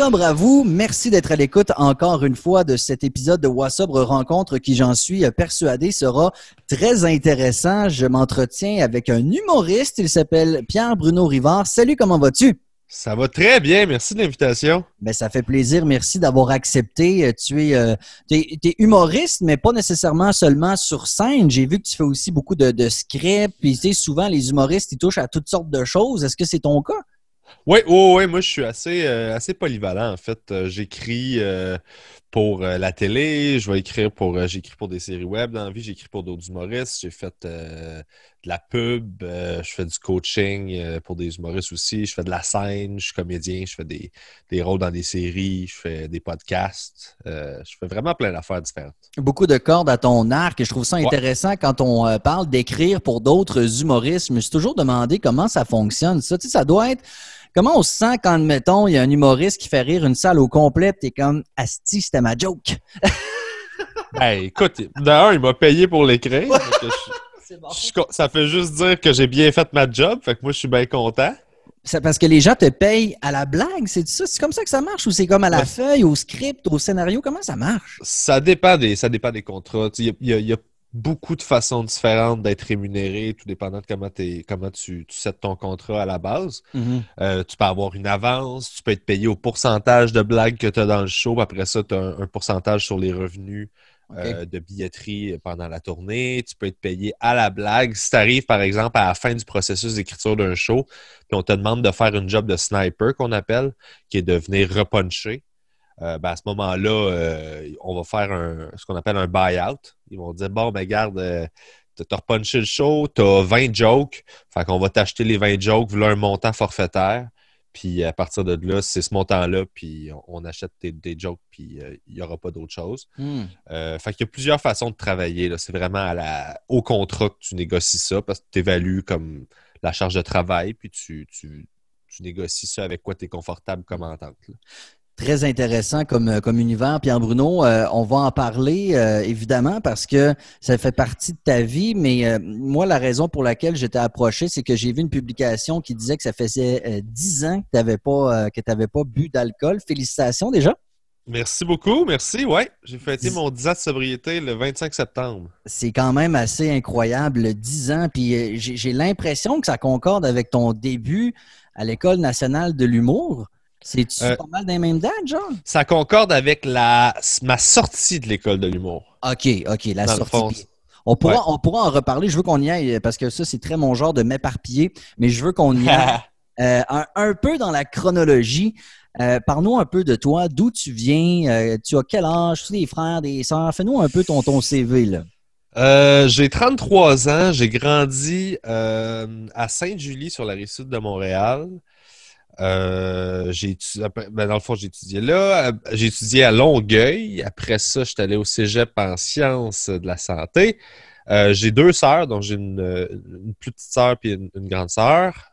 Wassobre à vous. Merci d'être à l'écoute encore une fois de cet épisode de Wassobre Rencontre qui, j'en suis persuadé, sera très intéressant. Je m'entretiens avec un humoriste. Il s'appelle Pierre-Bruno Rivard. Salut, comment vas-tu? Ça va très bien, merci de l'invitation. Ben, ça fait plaisir, merci d'avoir accepté. Tu es, euh, humoriste, mais pas nécessairement seulement sur scène. J'ai vu que tu fais aussi beaucoup de, de scripts. Puis, souvent, les humoristes, ils touchent à toutes sortes de choses. Est-ce que c'est ton cas? Oui, oui, oui, moi je suis assez, euh, assez polyvalent en fait. Euh, j'écris euh, pour la télé, je vais écrire pour j'écris pour des séries web dans la vie, j'écris pour d'autres humoristes, j'ai fait de la pub, je fais du coaching pour des humoristes aussi, je fais de la scène, je suis comédien, je fais des, des rôles dans des séries, je fais des podcasts, je fais vraiment plein d'affaires différentes. Beaucoup de cordes à ton arc et je trouve ça intéressant quand on parle d'écrire pour d'autres humoristes. Je me suis toujours demandé comment ça fonctionne. Ça, tu sais, ça doit être Comment on se sent quand, mettons, il y a un humoriste qui fait rire une salle au complet, t'es comme Asti, c'était ma joke? ben, écoute, d'ailleurs, il m'a payé pour l'écrire. ça fait juste dire que j'ai bien fait ma job, fait que moi, je suis bien content. C'est parce que les gens te payent à la blague, c'est ça? C'est comme ça que ça marche ou c'est comme à la feuille, au script, au scénario? Comment ça marche? Ça dépend des, ça dépend des contrats. Il y, y, a beaucoup de façons différentes d'être rémunéré, tout dépendant de comment, comment tu, tu ton contrat à la base. Mm-hmm. Euh, tu peux avoir une avance, tu peux être payé au pourcentage de blagues que tu as dans le show. Après ça, tu as un, pourcentage sur les revenus euh, de billetterie pendant la tournée. Tu peux être payé à la blague. Si tu arrives, par exemple, à la fin du processus d'écriture d'un show, puis on te demande de faire une job de sniper qu'on appelle, qui est de venir repuncher. Euh, ben, à ce moment-là, euh, on va faire un, ce qu'on appelle un buy-out. Ils vont dire Bon, ben garde, euh, tu as repunché le show, tu as 20 jokes, fait qu'on va t'acheter les 20 jokes, voilà un montant forfaitaire. Puis à partir de là, c'est ce montant-là, puis on, achète des, jokes, puis il n'y aura pas d'autre chose. Hmm. fait qu'il y a plusieurs façons de travailler. C'est vraiment à la, au contrat que tu négocies ça, parce que tu évalues comme la charge de travail, puis tu, tu, négocies ça avec quoi tu es confortable comme entente. Très intéressant comme, euh, comme univers, Pierre Bruno. Euh, on va en parler euh, évidemment parce que ça fait partie de ta vie, mais moi, la raison pour laquelle j'étais approché, c'est que j'ai vu une publication qui disait que ça faisait dix ans que tu n'avais pas, pas bu d'alcool. Félicitations déjà. Merci beaucoup, merci. Ouais, j'ai fêté mon 10 ans de sobriété le 25 septembre. C'est quand même assez incroyable, 10 ans. Puis j'ai l'impression que ça concorde avec ton début à l'École nationale de l'humour. C'est-tu euh, pas mal dans les mêmes dates, genre? Ça concorde avec la, ma sortie de l'école de l'humour. OK, OK, la sortie. On pourra, on pourra en reparler. Je veux qu'on y aille parce que ça, c'est très mon genre de m'éparpiller, mais je veux qu'on y aille euh, un, peu dans la chronologie. Euh, Parle-nous un peu de toi, d'où tu viens, euh, tu as quel âge, tu as des frères, des sœurs? Fais-nous un peu ton, ton CV. Là. j'ai 33 ans, j'ai grandi à Sainte-Julie sur la rive sud de Montréal. Euh, j'ai ben, dans le fond, j'ai étudié là. Euh, j'ai étudié à Longueuil. Après ça, je suis allé au cégep en sciences de la santé. Euh, j'ai deux sœurs, donc j'ai une, plus petite sœur et une, grande sœur.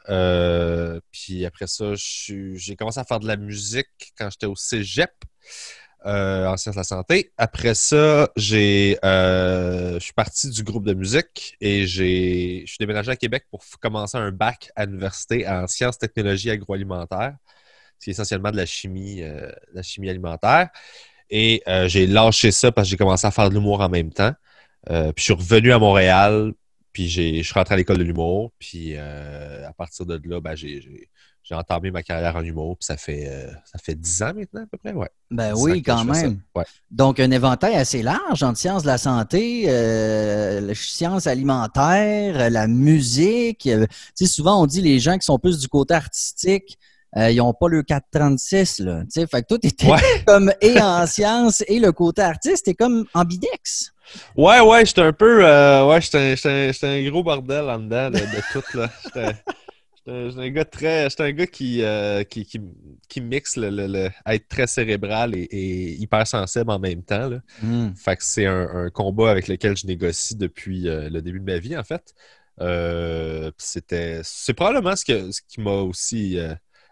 puis après ça, j'ai commencé à faire de la musique quand j'étais au cégep. Euh, en sciences de la santé. Après ça, j'ai, euh, je suis parti du groupe de musique et j'ai, je suis déménagé à Québec pour commencer un bac à l'université en sciences, technologies agroalimentaires. C'est essentiellement de la chimie, euh, la chimie alimentaire. Et j'ai lâché ça parce que j'ai commencé à faire de l'humour en même temps. puis je suis revenu à Montréal, puis je suis rentré à l'école de l'humour. Puis à partir de là, ben, j'ai j'ai entamé ma carrière en humour, puis ça fait, euh, ça fait 10 ans maintenant à peu près, ouais. Ben oui, quand même. Donc, un éventail assez large en sciences de la santé, euh, sciences alimentaires, euh, la musique. tu sais, souvent, on dit les gens qui sont plus du côté artistique, ils n'ont pas le 436, là. Tu sais, fait que toi, t'étais comme et en sciences et le côté artiste, t'es comme ambidex. Ouais, ouais, j'étais un peu, ouais, j'étais un, un, gros bordel en dedans de, de tout, là. C'est un gars très. Un gars qui, euh, qui, qui, mixe le, être très cérébral et, hyper sensible en même temps. Là. Hmm. Fait que c'est un, combat avec lequel je négocie depuis euh, le début de ma vie, en fait. Euh, c'était. C'est probablement ce, que, ce qui m'a aussi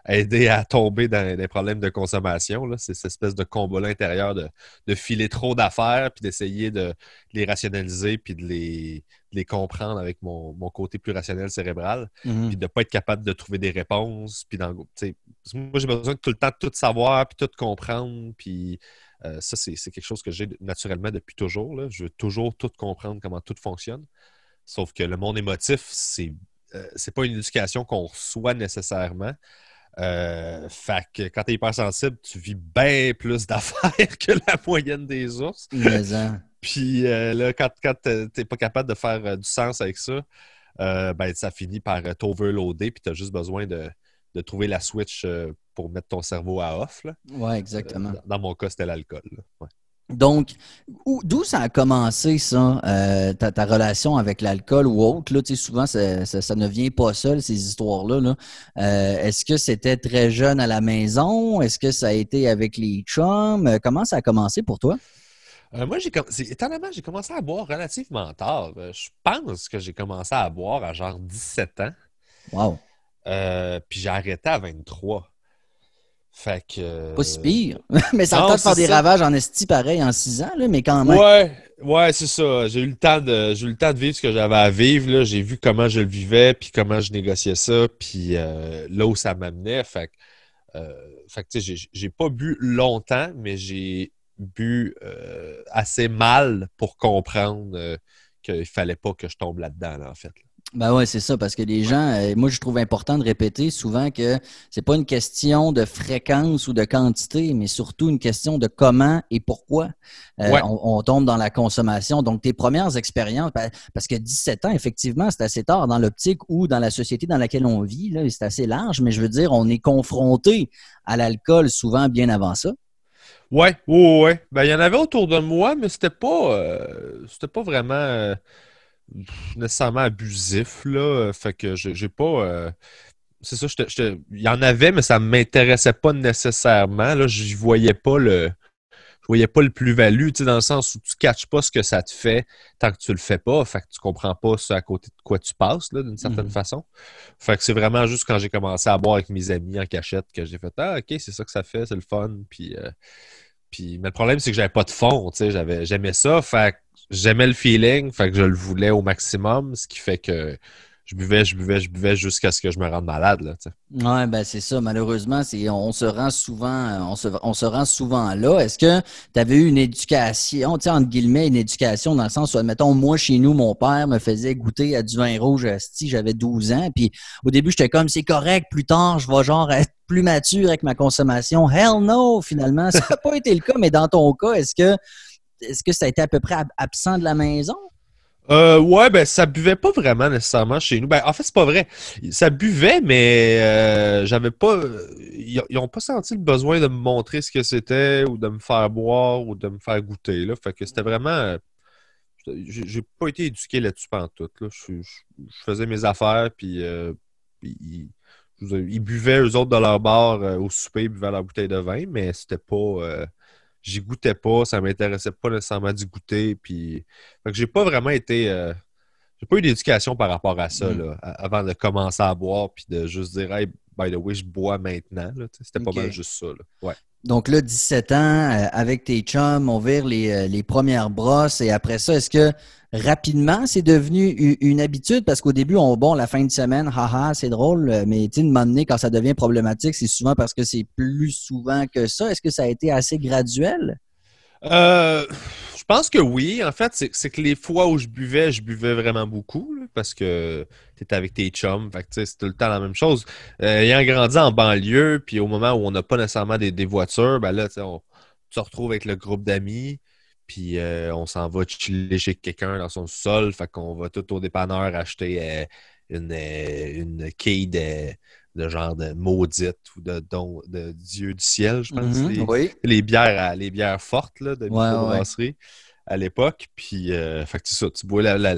aider à tomber dans des problèmes de consommation. C'est cette espèce de combat-là intérieur de, filer trop d'affaires, puis d'essayer de, les rationaliser, puis de les, les comprendre avec mon, côté plus rationnel cérébral, mhm. puis de ne pas être capable de trouver des réponses. Puis moi, j'ai besoin de tout le temps de tout savoir, puis tout comprendre, puis euh, ça, c'est quelque chose que j'ai naturellement depuis toujours. Je veux toujours tout comprendre comment tout fonctionne. Sauf que le monde émotif, c'est euh, c'est pas une éducation qu'on reçoit nécessairement. Euh, fait que quand tu es hypersensible, tu vis bien plus d'affaires que la moyenne des ours. Hein. Puis euh, là, quand, quand tu pas capable de faire du sens avec ça, ben, ça finit par t'overloader, puis tu as juste besoin de, trouver la switch pour mettre ton cerveau à off. Oui, exactement. dans mon cas, c'était l'alcool. Donc, d'où ça a commencé, ça, euh, ta, relation avec l'alcool ou autre? Là, souvent, ça, ne vient pas seul, ces histoires-là. Euh, est-ce que c'était très jeune à la maison? Est-ce que ça a été avec les chums? Euh, comment ça a commencé pour toi? moi, j'ai étonnamment, j'ai commencé à boire relativement tard. je pense que j'ai commencé à boire à genre 17 ans. Wow. puis j'ai arrêté à 23. Fait que. Pas si pire. mais ça a de faire des ravages en esti pareil en six ans, là, mais quand même. Ouais, ouais, c'est ça. J'ai eu le temps de j'ai eu le temps de vivre ce que j'avais à vivre. J'ai vu comment je le vivais, puis comment je négociais ça, puis euh, là où ça m'amenait. Fait que, euh, fait que j'ai pas bu longtemps, mais j'ai bu euh, assez mal pour comprendre qu'il fallait pas que je tombe là-dedans, en fait. Ben ouais, c'est ça, parce que les gens, euh, moi je trouve important de répéter souvent que c'est pas une question de fréquence ou de quantité, mais surtout une question de comment et pourquoi euh, on, tombe dans la consommation. Donc tes premières expériences, ben, parce que 17 ans, effectivement, c'est assez tard dans l'optique ou dans la société dans laquelle on vit, là, c'est assez large, mais je veux dire, on est confronté à l'alcool souvent bien avant ça. Ouais, ouais, ouais. Ben il y en avait autour de moi, mais c'était pas, euh, c'était pas vraiment nécessairement abusif, là. Fait que j'ai pas. Euh, c'est ça, il y en avait, mais ça ne m'intéressait pas nécessairement. Là, je voyais pas le. Je voyais pas le plus-value, dans le sens où tu ne catches pas ce que ça te fait tant que tu le fais pas. Fait que tu comprends pas ce à côté de quoi tu passes, d'une certaine mm-hmm. façon. Fait que c'est vraiment juste quand j'ai commencé à boire avec mes amis en cachette que j'ai fait Ah, ok, c'est ça que ça fait, c'est le fun. Puis, euh, puis, mais le problème, c'est que j'avais pas de fond, tu sais, j'aimais ça. Fait j'aimais le feeling, fait que je le voulais au maximum, ce qui fait que je buvais, je buvais, je buvais jusqu'à ce que je me rende malade. Là, ouais, ben c'est ça. Malheureusement, c'est, on se rend souvent, on se, on se rend souvent là. Est-ce que tu avais eu une éducation, entre guillemets, une éducation dans le sens où, admettons, moi, chez nous, mon père me faisait goûter à du vin rouge si j'avais 12 ans. Puis au début, j'étais comme, c'est correct, plus tard, je vais genre être plus mature avec ma consommation. Hell no, finalement. Ça n'a pas été le cas, mais dans ton cas, est-ce que est-ce que ça a été à peu près absent de la maison? Euh, ouais, ben ça buvait pas vraiment nécessairement chez nous. Ben, en fait, c'est pas vrai. Ça buvait, mais euh, j'avais pas. Ils, ont pas senti le besoin de me montrer ce que c'était ou de me faire boire ou de me faire goûter. Là. Fait que c'était vraiment. J'ai pas été éduqué là-dessus pendant tout. Là. Je, faisais mes affaires, puis euh, ils, buvaient eux autres de leur bar euh, au souper, ils buvaient leur bouteille de vin, mais c'était pas j'y goûtais pas, ça m'intéressait pas nécessairement d'y goûter. Puis, que j'ai pas vraiment été. Euh, j'ai pas eu d'éducation par rapport à ça, mm. avant de commencer à boire, puis de juste dire, hey, by the way, je bois maintenant. C'était pas mal juste ça. Ouais. Donc là, 17 ans, euh, avec tes chums, on vire les, euh, les premières brosses, et après ça, est-ce que rapidement, c'est devenu une habitude? Parce qu'au début, on bon la fin de semaine, haha, c'est drôle, mais tu sais, de quand ça devient problématique, c'est souvent parce que c'est plus souvent que ça. Est-ce que ça a été assez graduel? Euh, pense que oui. En fait, c'est que les fois où je buvais, je buvais vraiment beaucoup parce que tu étais avec tes chums. Fait c'est tout le temps la même chose. Euh, ayant grandi en banlieue, puis au moment où on n'a pas nécessairement des, voitures, ben là, on, tu te retrouves avec le groupe d'amis. Puis euh, on s'en va chiller chez quelqu'un dans son sol. Fait qu'on va tout au dépanneur acheter euh, une, une quille de, genre de maudite ou de don de Dieu du ciel, je pense. Mm-hmm. les, bières, les bières fortes là, de microbrasserie à l'époque. Puis fait que ça, tu bois la,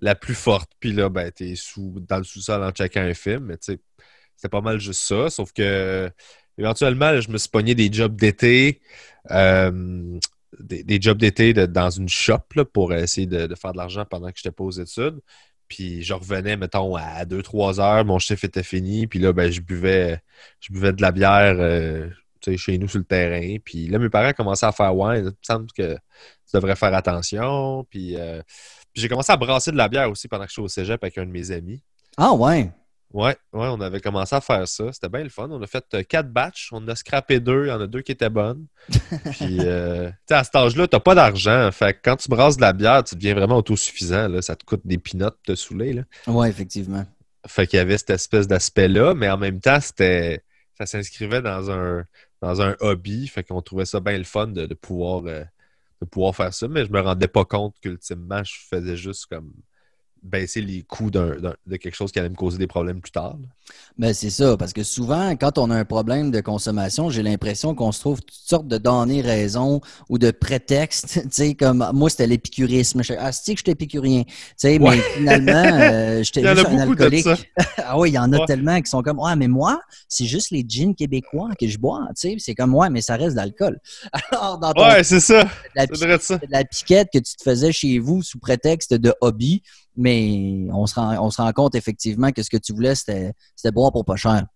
la, plus forte. Puis là, ben, t'es sous, dans le sous-sol en checkant un film. Mais tu sais, c'était pas mal juste ça. Sauf que éventuellement, je me suis pogné des jobs d'été des, jobs d'été dans une shop pour essayer de, faire de l'argent pendant que je n'étais pas aux études. Puis je revenais, mettons, à 2-3 heures, mon chiffre était fini. Puis là, ben, je buvais je buvais de la bière euh, chez nous sur le terrain. Puis là, mes parents commençaient à faire Ouais, il me semble que tu devrais faire attention. Puis, euh, j'ai commencé à brasser de la bière aussi pendant que je suis au cégep avec un de mes amis. Ah ouais? Ouais, ouais, on avait commencé à faire ça. C'était bien le fun. On a fait euh, quatre batchs. On a scrappé deux. Il y en a deux qui étaient bonnes. Puis, euh, tu à cet âge-là, t'as pas d'argent. Fait que quand tu brasses de la bière, tu deviens vraiment autosuffisant. Là. Ça te coûte des pinottes de te saouler. Ouais, effectivement. Fait qu'il y avait cette espèce d'aspect-là, mais en même temps, c'était ça s'inscrivait dans un, dans un hobby. Fait qu'on trouvait ça bien le fun de, pouvoir, euh, de pouvoir faire ça. Mais je me rendais pas compte qu'ultimement, je faisais juste comme baisser les coûts de quelque chose qui allait me causer des problèmes plus tard. Ben c'est ça, parce que souvent, quand on a un problème de consommation, j'ai l'impression qu'on se trouve toutes sortes de données raisons ou de prétextes. Tu sais, comme moi, c'était l'épicurisme. Ah, c'est que je suis épicurien. Tu sais, mais finalement, euh, j'étais juste un alcoolique. ah oui, il y en a tellement qui sont comme Ah, mais moi, c'est juste les jeans québécois que je bois. Tu sais, c'est comme Ouais, mais ça reste de l'alcool. Alors, dans ton, ouais, c'est ça. La, la piquette que tu te faisais chez vous sous prétexte de hobby, mais on se, rend, on se rend compte effectivement que ce que tu voulais, c'était boire pour pas cher.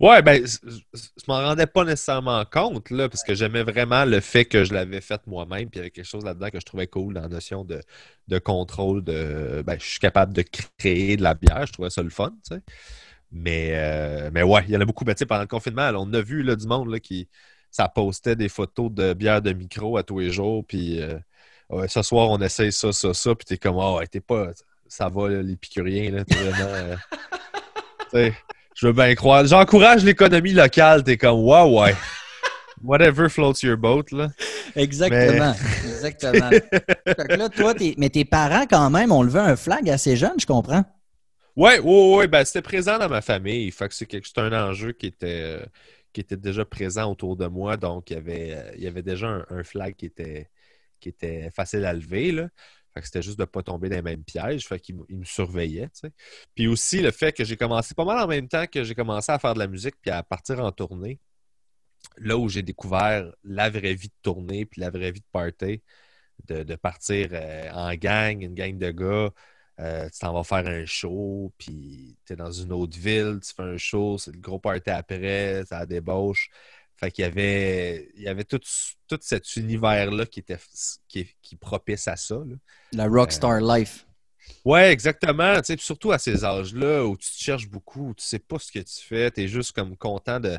Ouais, ben, je m'en rendais pas nécessairement compte, là, parce que j'aimais vraiment le fait que je l'avais fait moi-même, puis il y avait quelque chose là-dedans que je trouvais cool dans la notion de, de contrôle, de ben, je suis capable de créer de la bière, je trouvais ça le fun, tu sais. Mais, euh, mais ouais, il y en a beaucoup. Ben, pendant le confinement, on a vu là, du monde là, qui ça postait des photos de bière de micro à tous les jours, puis euh, ce soir, on essaye ça, ça, ça, puis t'es comme, oh, t'es pas ça va, l'épicurien. Là, vraiment, euh, je veux bien croire. J'encourage l'économie locale. T'es comme, wow, ouais. Whatever floats your boat. Là. Exactement. Exactement. là, toi, mais tes parents, quand même, ont levé un flag assez jeune, je comprends. Oui, oui, oui. Ben, c'était présent dans ma famille. Fait que c'est un enjeu qui était, qui était déjà présent autour de moi. Donc, il y avait, il y avait déjà un, un, flag qui était, qui était facile à lever. Là c'était juste de ne pas tomber dans les mêmes pièges. Fait me surveillait. Puis aussi le fait que j'ai commencé pas mal en même temps que j'ai commencé à faire de la musique puis à partir en tournée. Là où j'ai découvert la vraie vie de tournée puis la vraie vie de party, de, partir euh, en gang, une gang de gars. Euh, tu t'en vas faire un show, puis tu es dans une autre ville, tu fais un show, c'est le gros party après, ça débauche. Fait qu'il y avait, il y avait tout, tout cet univers-là qui était qui, qui, propice à ça. La rockstar euh, life. Ouais, exactement. Tu sais, surtout à ces âges-là où tu te cherches beaucoup, où tu sais pas ce que tu fais, tu es juste comme content de,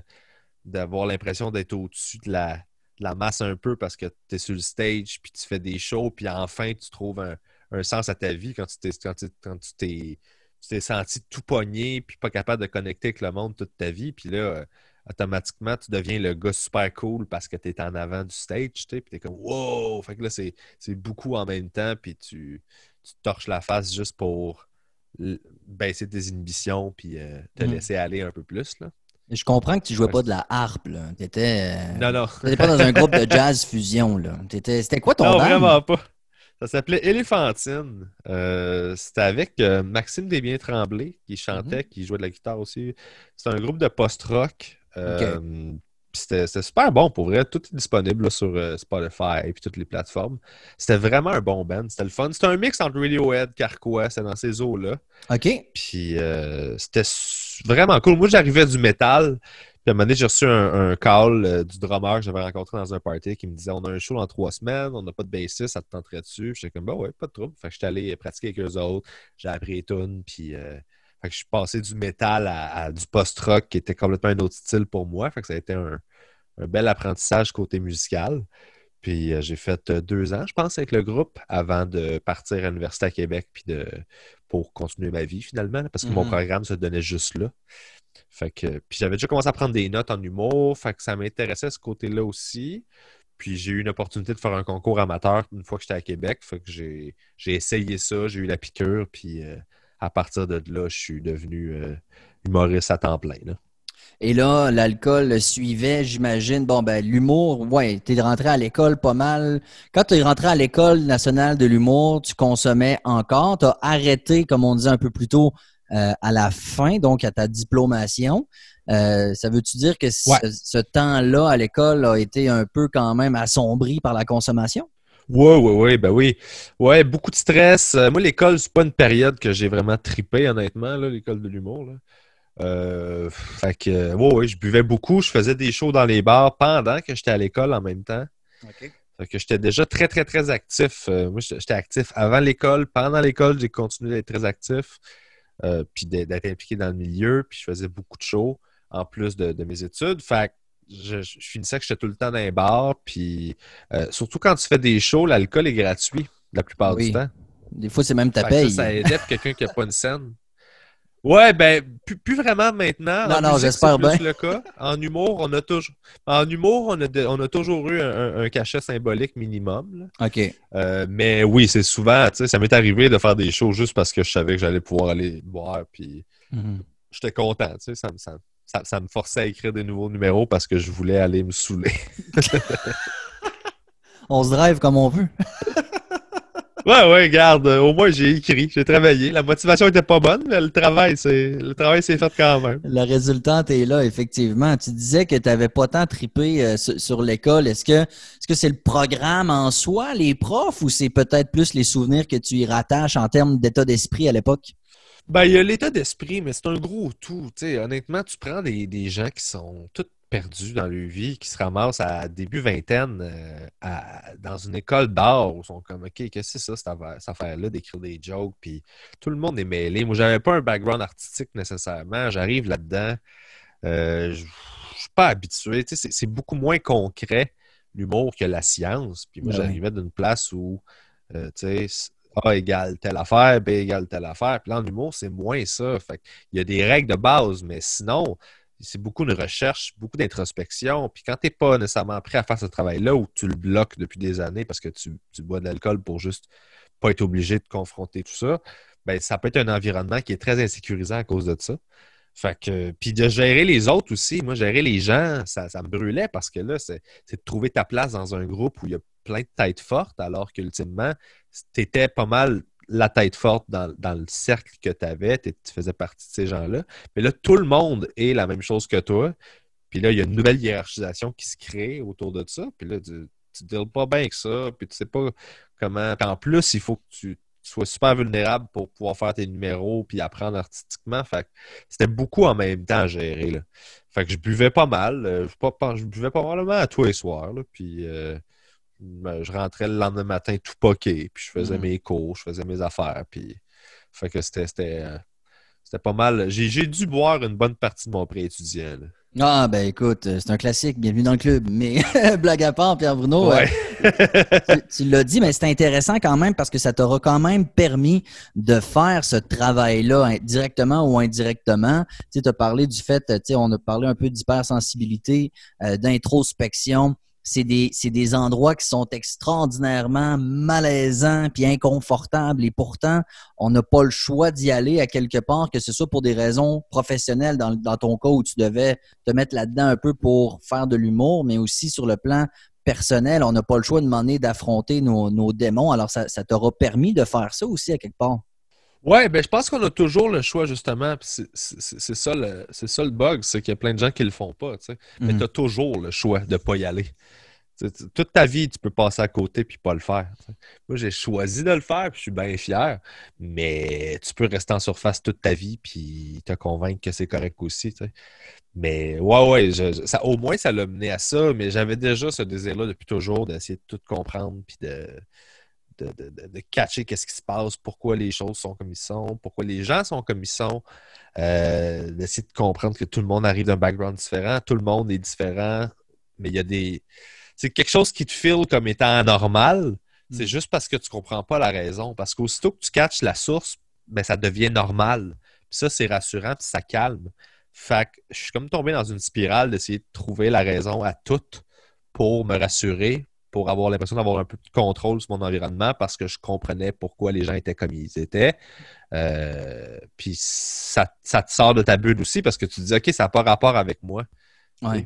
d'avoir l'impression d'être au-dessus de la, la, masse un peu parce que tu es sur le stage, puis tu fais des shows, puis enfin tu trouves un, un sens à ta vie quand tu t'es, quand quand tu t'es, tu t'es senti tout pogné, puis pas capable de connecter avec le monde toute ta vie. Puis là, automatiquement, tu deviens le gars super cool parce que tu es en avant du stage, tu sais, puis tu es comme wow! Fait que là, c'est beaucoup en même temps, puis tu, tu torches la face juste pour baisser tes inhibitions, puis euh, te mm. laisser aller un peu plus, là. Je comprends que tu jouais pas de la harpe, là. T'étais. Euh, non, non. T'étais pas dans un groupe de jazz fusion, là. C'était quoi ton? Non, vraiment pas. Ça s'appelait Éléphantine. Euh, c'était avec Maxime Desbiens-Tremblay qui chantait, mm-hmm. qui jouait de la guitare aussi. C'est un groupe de post-rock. Euh, c'était super bon pour vrai. Tout est disponible sur euh, Spotify et toutes les plateformes. C'était vraiment un bon band. C'était le fun. C'était un mix entre Radiohead, Carquois, c'est dans ces eaux-là. OK. Puis euh, c'était vraiment cool. Moi, j'arrivais du métal. Puis à un moment donné, j'ai reçu un, call du drummer que j'avais rencontré dans un party qui me disait On a un show dans trois semaines, on n'a pas de bassiste, ça te tenterait dessus. J'étais comme Bah ouais, pas de trouble. Fait que j'étais allé pratiquer avec eux autres. J'ai appris les tunes, puis fait que je suis passé du métal à, du post-rock qui était complètement un autre style pour moi. Fait que ça a été un, bel apprentissage côté musical. Puis euh, j'ai fait euh, deux ans, je pense, avec le groupe avant de partir à l'Université à Québec puis de, pour continuer ma vie finalement, parce que mon mm-hmm. programme se donnait juste là. Fait que, puis j'avais déjà commencé à prendre des notes en humour, fait que ça m'intéressait ce côté-là aussi. Puis j'ai eu une opportunité de faire un concours amateur une fois que j'étais à Québec. Fait que j'ai essayé ça, j'ai eu la piqûre, puis euh, à partir de là, je suis devenu euh, humoriste à temps plein. Et là, l'alcool suivait, j'imagine. Bon, ben, l'humour, ouais, tu es rentré à l'école pas mal. Quand tu es rentré à l'École nationale de l'humour, tu consommais encore. Tu as arrêté, comme on disait un peu plus tôt, euh, à la fin, donc à ta diplomation. Euh, ça veut-tu dire que ce temps-là à l'école a été un peu quand même assombri par la consommation? Oui, oui, oui, ben oui. Ouais, beaucoup de stress. Euh, moi, l'école, c'est pas une période que j'ai vraiment tripé, honnêtement, l'école de l'humour. Euh, fait que, ouais, ouais, je buvais beaucoup. Je faisais des shows dans les bars pendant que j'étais à l'école en même temps. Fait que j'étais déjà très, très, très actif. Euh, moi, j'étais actif avant l'école. Pendant l'école, j'ai continué d'être très actif. puis d'être impliqué dans le milieu. Puis je faisais beaucoup de shows en plus de, de mes études. Fait que je, finissais que j'étais tout le temps dans les bars. Puis euh, surtout quand tu fais des shows, l'alcool est gratuit la plupart du temps. Des fois, c'est même ta paye. Ça, ça aidait pour quelqu'un qui n'a pas une scène. Ouais, ben, plus, vraiment maintenant. Non, non, j'espère bien. le cas. En humour, on a toujours, en humour, on a, on a toujours eu un, cachet symbolique minimum. OK. Euh, mais oui, c'est souvent, tu sais, ça m'est arrivé de faire des shows juste parce que je savais que j'allais pouvoir aller boire, puis mhm. j'étais content, tu sais, ça, ça, ça, me forçait à écrire des nouveaux numéros parce que je voulais aller me saouler. on se drive comme on veut. ouais, ouais, garde. Au moins, j'ai écrit, j'ai travaillé. La motivation n'était pas bonne, mais le travail, c'est le travail s'est fait quand même. Le résultat est là, effectivement. Tu disais que tu n'avais pas tant tripé euh, sur, l'école. Est-ce que c'est -ce c'est le programme en soi, les profs, ou c'est peut-être plus les souvenirs que tu y rattaches en termes d'état d'esprit à l'époque? Ben, il y a l'état d'esprit, mais c'est un gros tout. honnêtement, tu prends des, gens qui sont tous perdus dans leur vie, qui se ramassent à début vingtaine euh, dans une école d'art où ils sont comme OK, qu'est-ce que c'est ça, cette affaire-là, d'écrire des jokes, puis tout le monde est mêlé. Moi, j'avais pas un background artistique nécessairement. J'arrive là-dedans, euh, je suis pas habitué. C'est beaucoup moins concret l'humour que la science. Puis moi, ben j'arrivais d'une place où euh, tu sais a égale telle affaire, B égale telle affaire. Puis là, en humour, c'est moins ça. Fait il y a des règles de base, mais sinon, c'est beaucoup de recherche, beaucoup d'introspection. Puis quand tu n'es pas nécessairement prêt à faire ce travail-là ou tu le bloques depuis des années parce que tu, bois de l'alcool pour juste pas être obligé de confronter tout ça, ben ça peut être un environnement qui est très insécurisant à cause de ça. Puis de gérer les autres aussi. Moi, gérer les gens, ça, ça me brûlait parce que là, c'est de trouver ta place dans un groupe où il y a plein de têtes fortes, alors qu'ultimement, tu étais pas mal la tête forte dans, le cercle que tu avais, tu faisais partie de ces gens-là. Mais là, tout le monde est la même chose que toi. Puis là, il y a une nouvelle hiérarchisation qui se crée autour de ça. Puis là, tu ne deals pas bien que ça. Puis tu sais pas comment. en plus, il faut que tu sois super vulnérable pour pouvoir faire tes numéros puis apprendre artistiquement. Fait c'était beaucoup en même temps à gérer. Fait que je buvais pas mal. Euh, je, buvais pas mal à tous les soirs. Puis. Euh, je rentrais le lendemain matin tout poqué, puis je faisais mm. mes cours, je faisais mes affaires, puis fait que c'était euh, c'était pas mal. J'ai dû boire une bonne partie de mon pré-étudiant. Ah, ben écoute, euh, c'est un classique, bienvenue dans le club. Mais blague à part, Pierre Bruno, euh, tu, l'as dit, mais c'est intéressant quand même parce que ça t'aura quand même permis de faire ce travail-là directement ou indirectement. Tu as parlé du fait, on a parlé un peu d'hypersensibilité, d'introspection c'est des, des, endroits qui sont extraordinairement malaisants puis inconfortables et pourtant, on n'a pas le choix d'y aller à quelque part, que ce soit pour des raisons professionnelles dans, dans ton cas où tu devais te mettre là-dedans un peu pour faire de l'humour, mais aussi sur le plan personnel, on n'a pas le choix de demander d'affronter nos, nos, démons. Alors, ça, ça t'aura permis de faire ça aussi à quelque part. Oui, ben, je pense qu'on a toujours le choix, justement. C'est ça, le, ça le bug, c'est qu'il y a plein de gens qui le font pas. Mais mhm. tu as toujours le choix de ne pas y aller. toute ta vie, tu peux passer à côté puis pas le faire. Moi, j'ai choisi de le faire puis je suis bien fier. Mais tu peux rester en surface toute ta vie puis te convaincre que c'est correct aussi. Mais ouais, ouais, ça, au moins, ça l'a mené à ça. Mais j'avais déjà ce désir-là depuis toujours d'essayer de tout comprendre puis de de, catcher qu'est-ce qui se passe, pourquoi les choses sont comme ils sont, pourquoi les gens sont comme ils sont, euh, d'essayer de comprendre que tout le monde arrive d'un background différent, tout le monde est différent, mais il y a des... C'est quelque chose qui te file comme étant anormal, c'est mm. juste parce que tu comprends pas la raison. Parce qu'aussitôt que tu catches la source, ben, ça devient normal. Puis ça, c'est rassurant, puis ça calme. Fait que je suis comme tombé dans une spirale d'essayer de trouver la raison à tout pour me rassurer, pour avoir l'impression d'avoir un peu de contrôle sur mon environnement parce que je comprenais pourquoi les gens étaient comme ils étaient. Euh, puis ça, te sort de ta bulle aussi parce que tu te dis, OK, ça n'a pas rapport avec moi.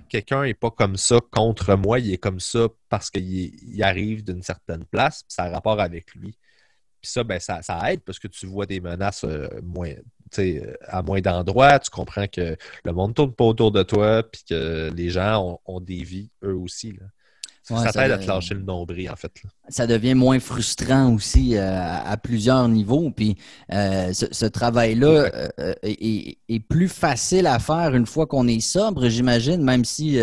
Quelqu'un n'est pas comme ça contre moi, il est comme ça parce qu'il arrive d'une certaine place, ça a rapport avec lui. Puis ça, ben, ça, aide parce que tu vois des menaces euh, moins, à moins d'endroits, tu comprends que le monde ne tourne pas autour de toi, puis que les gens ont, ont des vies, eux aussi. Là. Ça t'aide à te lâcher le nombril, en fait. Ça devient moins frustrant aussi euh, à, plusieurs niveaux. Puis euh, ce, travail-là euh, est, plus facile à faire une fois qu'on est sobre, j'imagine, même si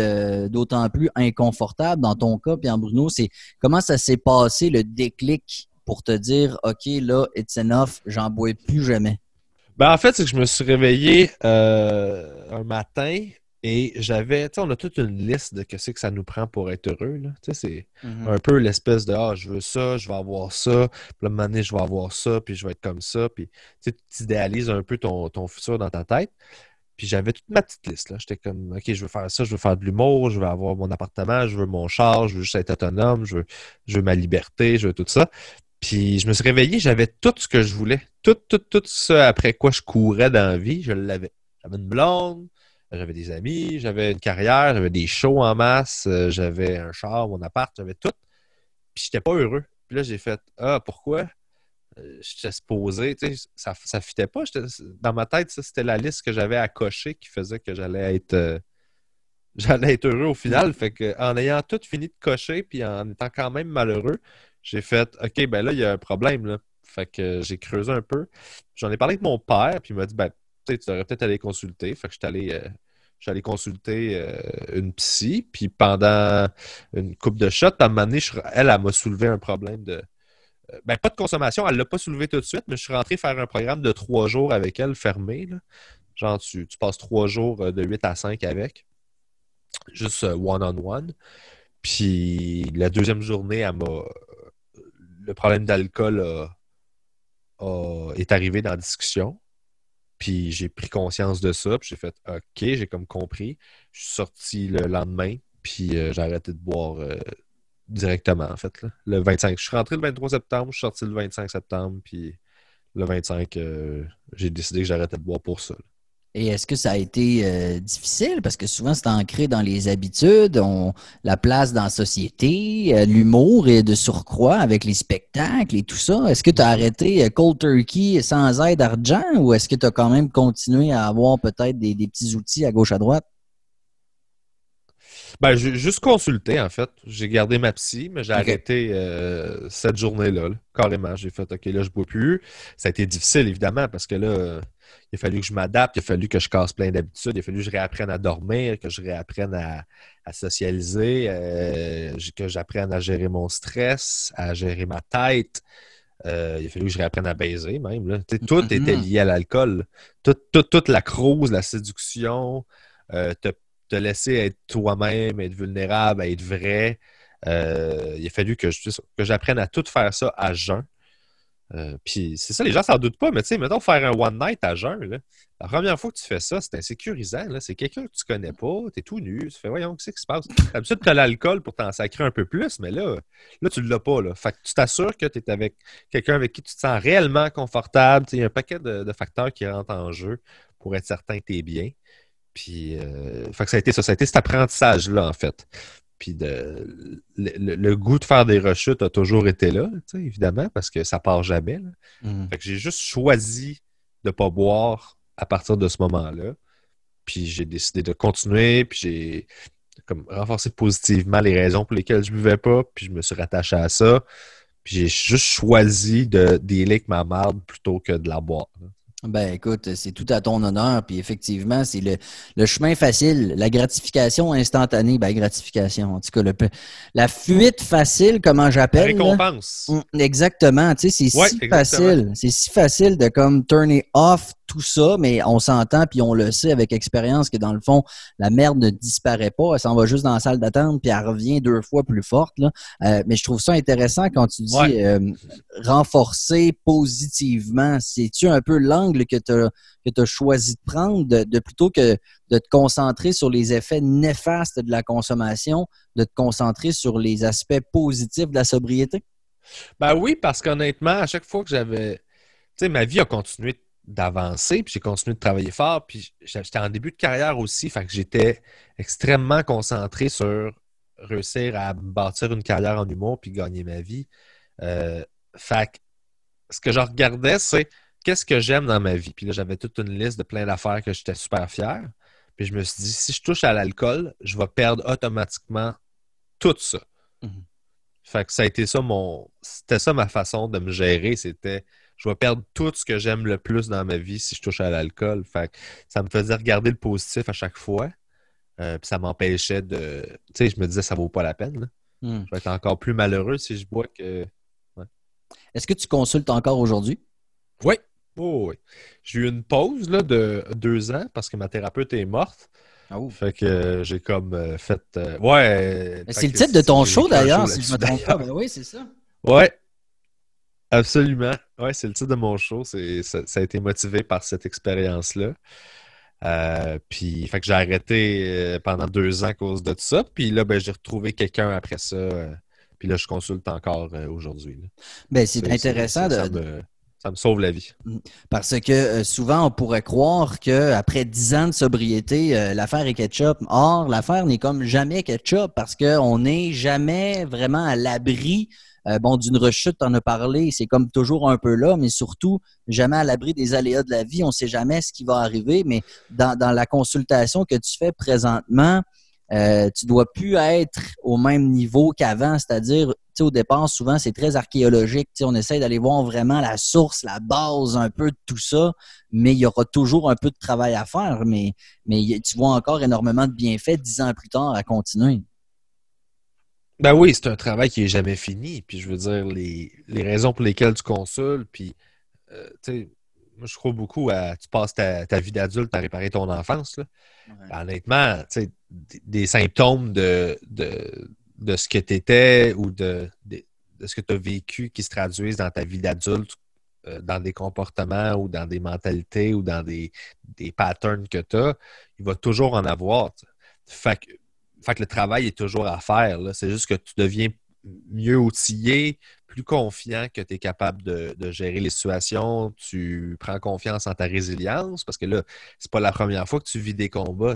d'autant plus inconfortable dans ton cas, puis en Bruno, c'est comment ça s'est passé le déclic pour te dire OK, là, it's enough, j'en bois plus jamais? Ben, en fait, c'est que je me suis réveillé un matin et j'avais, tu sais, on a toute une liste de ce que ça nous prend pour être heureux. Tu sais, c'est mm-hmm. un peu l'espèce de Ah, je veux ça, je vais avoir ça, puis là, je vais avoir ça, puis je vais être comme ça. Puis tu idéalises un peu ton, ton, futur dans ta tête. Puis j'avais toute ma petite liste. là. J'étais comme OK, je veux faire ça, je veux faire de l'humour, je veux avoir mon appartement, je veux mon char, je veux juste être autonome, je veux, je veux ma liberté, je veux tout ça. Puis je me suis réveillé, j'avais tout ce que je voulais. Tout, tout, tout ce après quoi je courais dans la vie, je l'avais. J'avais une blonde, j'avais des amis, j'avais une carrière, j'avais des shows en masse, euh, j'avais un char, mon appart, j'avais tout. Puis j'étais pas heureux. Puis là, j'ai fait Ah, pourquoi? Euh, j'étais supposé, tu sais, ça, ça fitait pas. Dans ma tête, ça, c'était la liste que j'avais à cocher qui faisait que j'allais être euh, j'allais être heureux au final. Fait que en ayant tout fini de cocher puis en étant quand même malheureux, j'ai fait OK, ben là, il y a un problème. Là. Fait que j'ai creusé un peu. J'en ai parlé avec mon père, puis il m'a dit ben tu devrais peut-être aller consulter. Fait que je suis allé, euh, consulter euh, une psy, puis pendant une coupe de shots, à un moment donné, elle, elle m'a soulevé un problème de. Euh, ben, pas de consommation, elle ne l'a pas soulevé tout de suite, mais je suis rentré faire un programme de trois jours avec elle fermé. Genre, tu, passes trois jours de 8 à 5 avec, juste one-on-one. Puis la deuxième journée, elle. Le problème d'alcool est arrivé dans la discussion. Puis j'ai pris conscience de ça, puis j'ai fait OK, j'ai comme compris. Je suis sorti le lendemain, puis euh, j'ai arrêté de boire euh, directement, en fait. Le 25. Je suis rentré le 23 septembre, je suis sorti le 25 septembre, puis le 25, euh, j'ai décidé que j'arrêtais de boire pour ça. Et est-ce que ça a été euh, difficile? Parce que souvent, c'est ancré dans les habitudes, on, la place dans la société, euh, l'humour et de surcroît avec les spectacles et tout ça. Est-ce que tu as arrêté euh, cold turkey sans aide d'argent ou est-ce que tu as quand même continué à avoir peut-être des, petits outils à gauche à droite? Ben, j'ai juste consulté, en fait. J'ai gardé ma psy, mais j'ai arrêté cette journée-là, carrément. J'ai fait, OK, là, je ne bois plus. Ça a été difficile, évidemment, parce que là, il a fallu que je m'adapte, il a fallu que je casse plein d'habitudes, il a fallu que je réapprenne à dormir, que je réapprenne à, socialiser, euh, que j'apprenne à gérer mon stress, à gérer ma tête. Euh, il a fallu que je réapprenne à baiser même. Tout mm-hmm. était lié à l'alcool. toute la crouse, la séduction, euh, te, laisser être toi-même, être vulnérable, être vrai. il a fallu que j'apprenne à tout faire ça à jeun. Euh, puis c'est ça, les gens s'en doutent pas, mais tu sais, mettons faire un one night à jeun, la première fois que tu fais ça, c'est insécurisant. C'est quelqu'un que tu connais pas, tu es tout nu, tu fais voyons, qu'est-ce qui se passe? D'habitude, tu as l'alcool pour t'en sacrer un peu plus, mais là, là tu l'as pas. Là. Fait que tu t'assures que tu es avec quelqu'un avec qui tu te sens réellement confortable. Il y a un paquet de, facteurs qui rentrent en jeu pour être certain que tu es bien. Puis, euh, que ça a été ça, ça a été cet apprentissage-là, en fait. Puis de, le, goût de faire des rechutes a toujours été là, évidemment, parce que ça part jamais. Mm. Fait que j'ai juste choisi de ne pas boire à partir de ce moment-là. Puis j'ai décidé de continuer, puis j'ai comme renforcé positivement les raisons pour lesquelles je ne buvais pas, puis je me suis rattaché à ça. Puis j'ai juste choisi de dealer avec ma marde plutôt que de la boire. Ben écoute, c'est tout à ton honneur. Puis effectivement, c'est le, chemin facile, la gratification instantanée. Ben gratification, en tout cas, le, la fuite facile, comment j'appelle. La récompense. Hum, exactement. Tu sais, c'est si facile. C'est si facile de comme turner off tout ça, mais on s'entend puis on le sait avec expérience que dans le fond, la merde ne disparaît pas, elle s'en va juste dans la salle d'attente puis elle revient deux fois plus forte. Là. Euh, mais je trouve ça intéressant quand tu dis euh, renforcer positivement. C'est-tu un peu que tu as choisi de prendre de, plutôt que de te concentrer sur les effets néfastes de la consommation, de te concentrer sur les aspects positifs de la sobriété? Ben oui, parce qu'honnêtement, à chaque fois que j'avais. Tu sais, ma vie a continué d'avancer, puis j'ai continué de travailler fort, puis j'étais en début de carrière aussi, fait que j'étais extrêmement concentré sur réussir à bâtir une carrière en humour puis gagner ma vie. Euh, fait que ce que je regardais, c'est qu'est-ce que j'aime dans ma vie? Puis là, j'avais toute une liste de plein d'affaires que j'étais super fier. Puis je me suis dit, si je touche à l'alcool, je vais perdre automatiquement tout ça. Mhm. Fait que ça a été ça mon. C'était ça ma façon de me gérer. C'était je vais perdre tout ce que j'aime le plus dans ma vie si je touche à l'alcool. Fait que ça me faisait regarder le positif à chaque fois. Euh, puis ça m'empêchait de. Tu sais, je me disais ça vaut pas la peine. Hmm. Je vais être encore plus malheureux si je bois que. Est-ce que tu consultes encore aujourd'hui? Oui. Oh, oui. J'ai eu une pause là, de deux ans parce que ma thérapeute est morte. Ah, fait que euh, j'ai comme euh, fait. ouais. C'est le titre de ton show d'ailleurs, si je me trompe pas. Ben oui, c'est ça. Ouais. Absolument. Ouais, c'est le titre de mon show. Ça, ça, a été motivé par cette expérience-là. Euh, puis, fait que j'ai arrêté euh, pendant deux ans à cause de tout ça. Puis là, ben, j'ai retrouvé quelqu'un après ça. Euh, puis là, je consulte encore aujourd'hui. Ben, c'est intéressant de. Ça me, sauve la vie. Mm. Parce que souvent, on pourrait croire qu'après dix ans de sobriété, l'affaire est ketchup. Or, l'affaire n'est comme jamais ketchup parce qu'on n'est jamais vraiment à l'abri euh, bon, d'une rechute, en as parlé, c'est comme toujours un peu là, mais surtout, jamais à l'abri des aléas de la vie. On ne sait jamais ce qui va arriver, mais dans, la consultation que tu fais présentement, euh, tu dois plus être au même niveau qu'avant, c'est-à-dire, au départ, souvent, c'est très archéologique. on essaie d'aller voir vraiment la source, la base un peu de tout ça, mais il y aura toujours un peu de travail à faire. Mais, mais tu vois encore énormément de bienfaits dix ans plus tard à continuer. Ben oui, c'est un travail qui est jamais fini. Puis je veux dire, les, raisons pour lesquelles tu consultes, puis euh, moi je crois beaucoup à tu passes ta, vie d'adulte à réparer ton enfance. Là. Ben, honnêtement, des, symptômes de, de, ce que tu étais ou de, de, ce que tu as vécu qui se traduisent dans ta vie d'adulte, euh, dans des comportements ou dans des mentalités ou dans des, des patterns que tu as, il va toujours en avoir. Fait que fait que le travail est toujours à faire. C'est juste que tu deviens mieux outillé, plus confiant que tu es capable de, gérer les situations, tu prends confiance en ta résilience parce que là, c'est pas la première fois que tu vis des combats.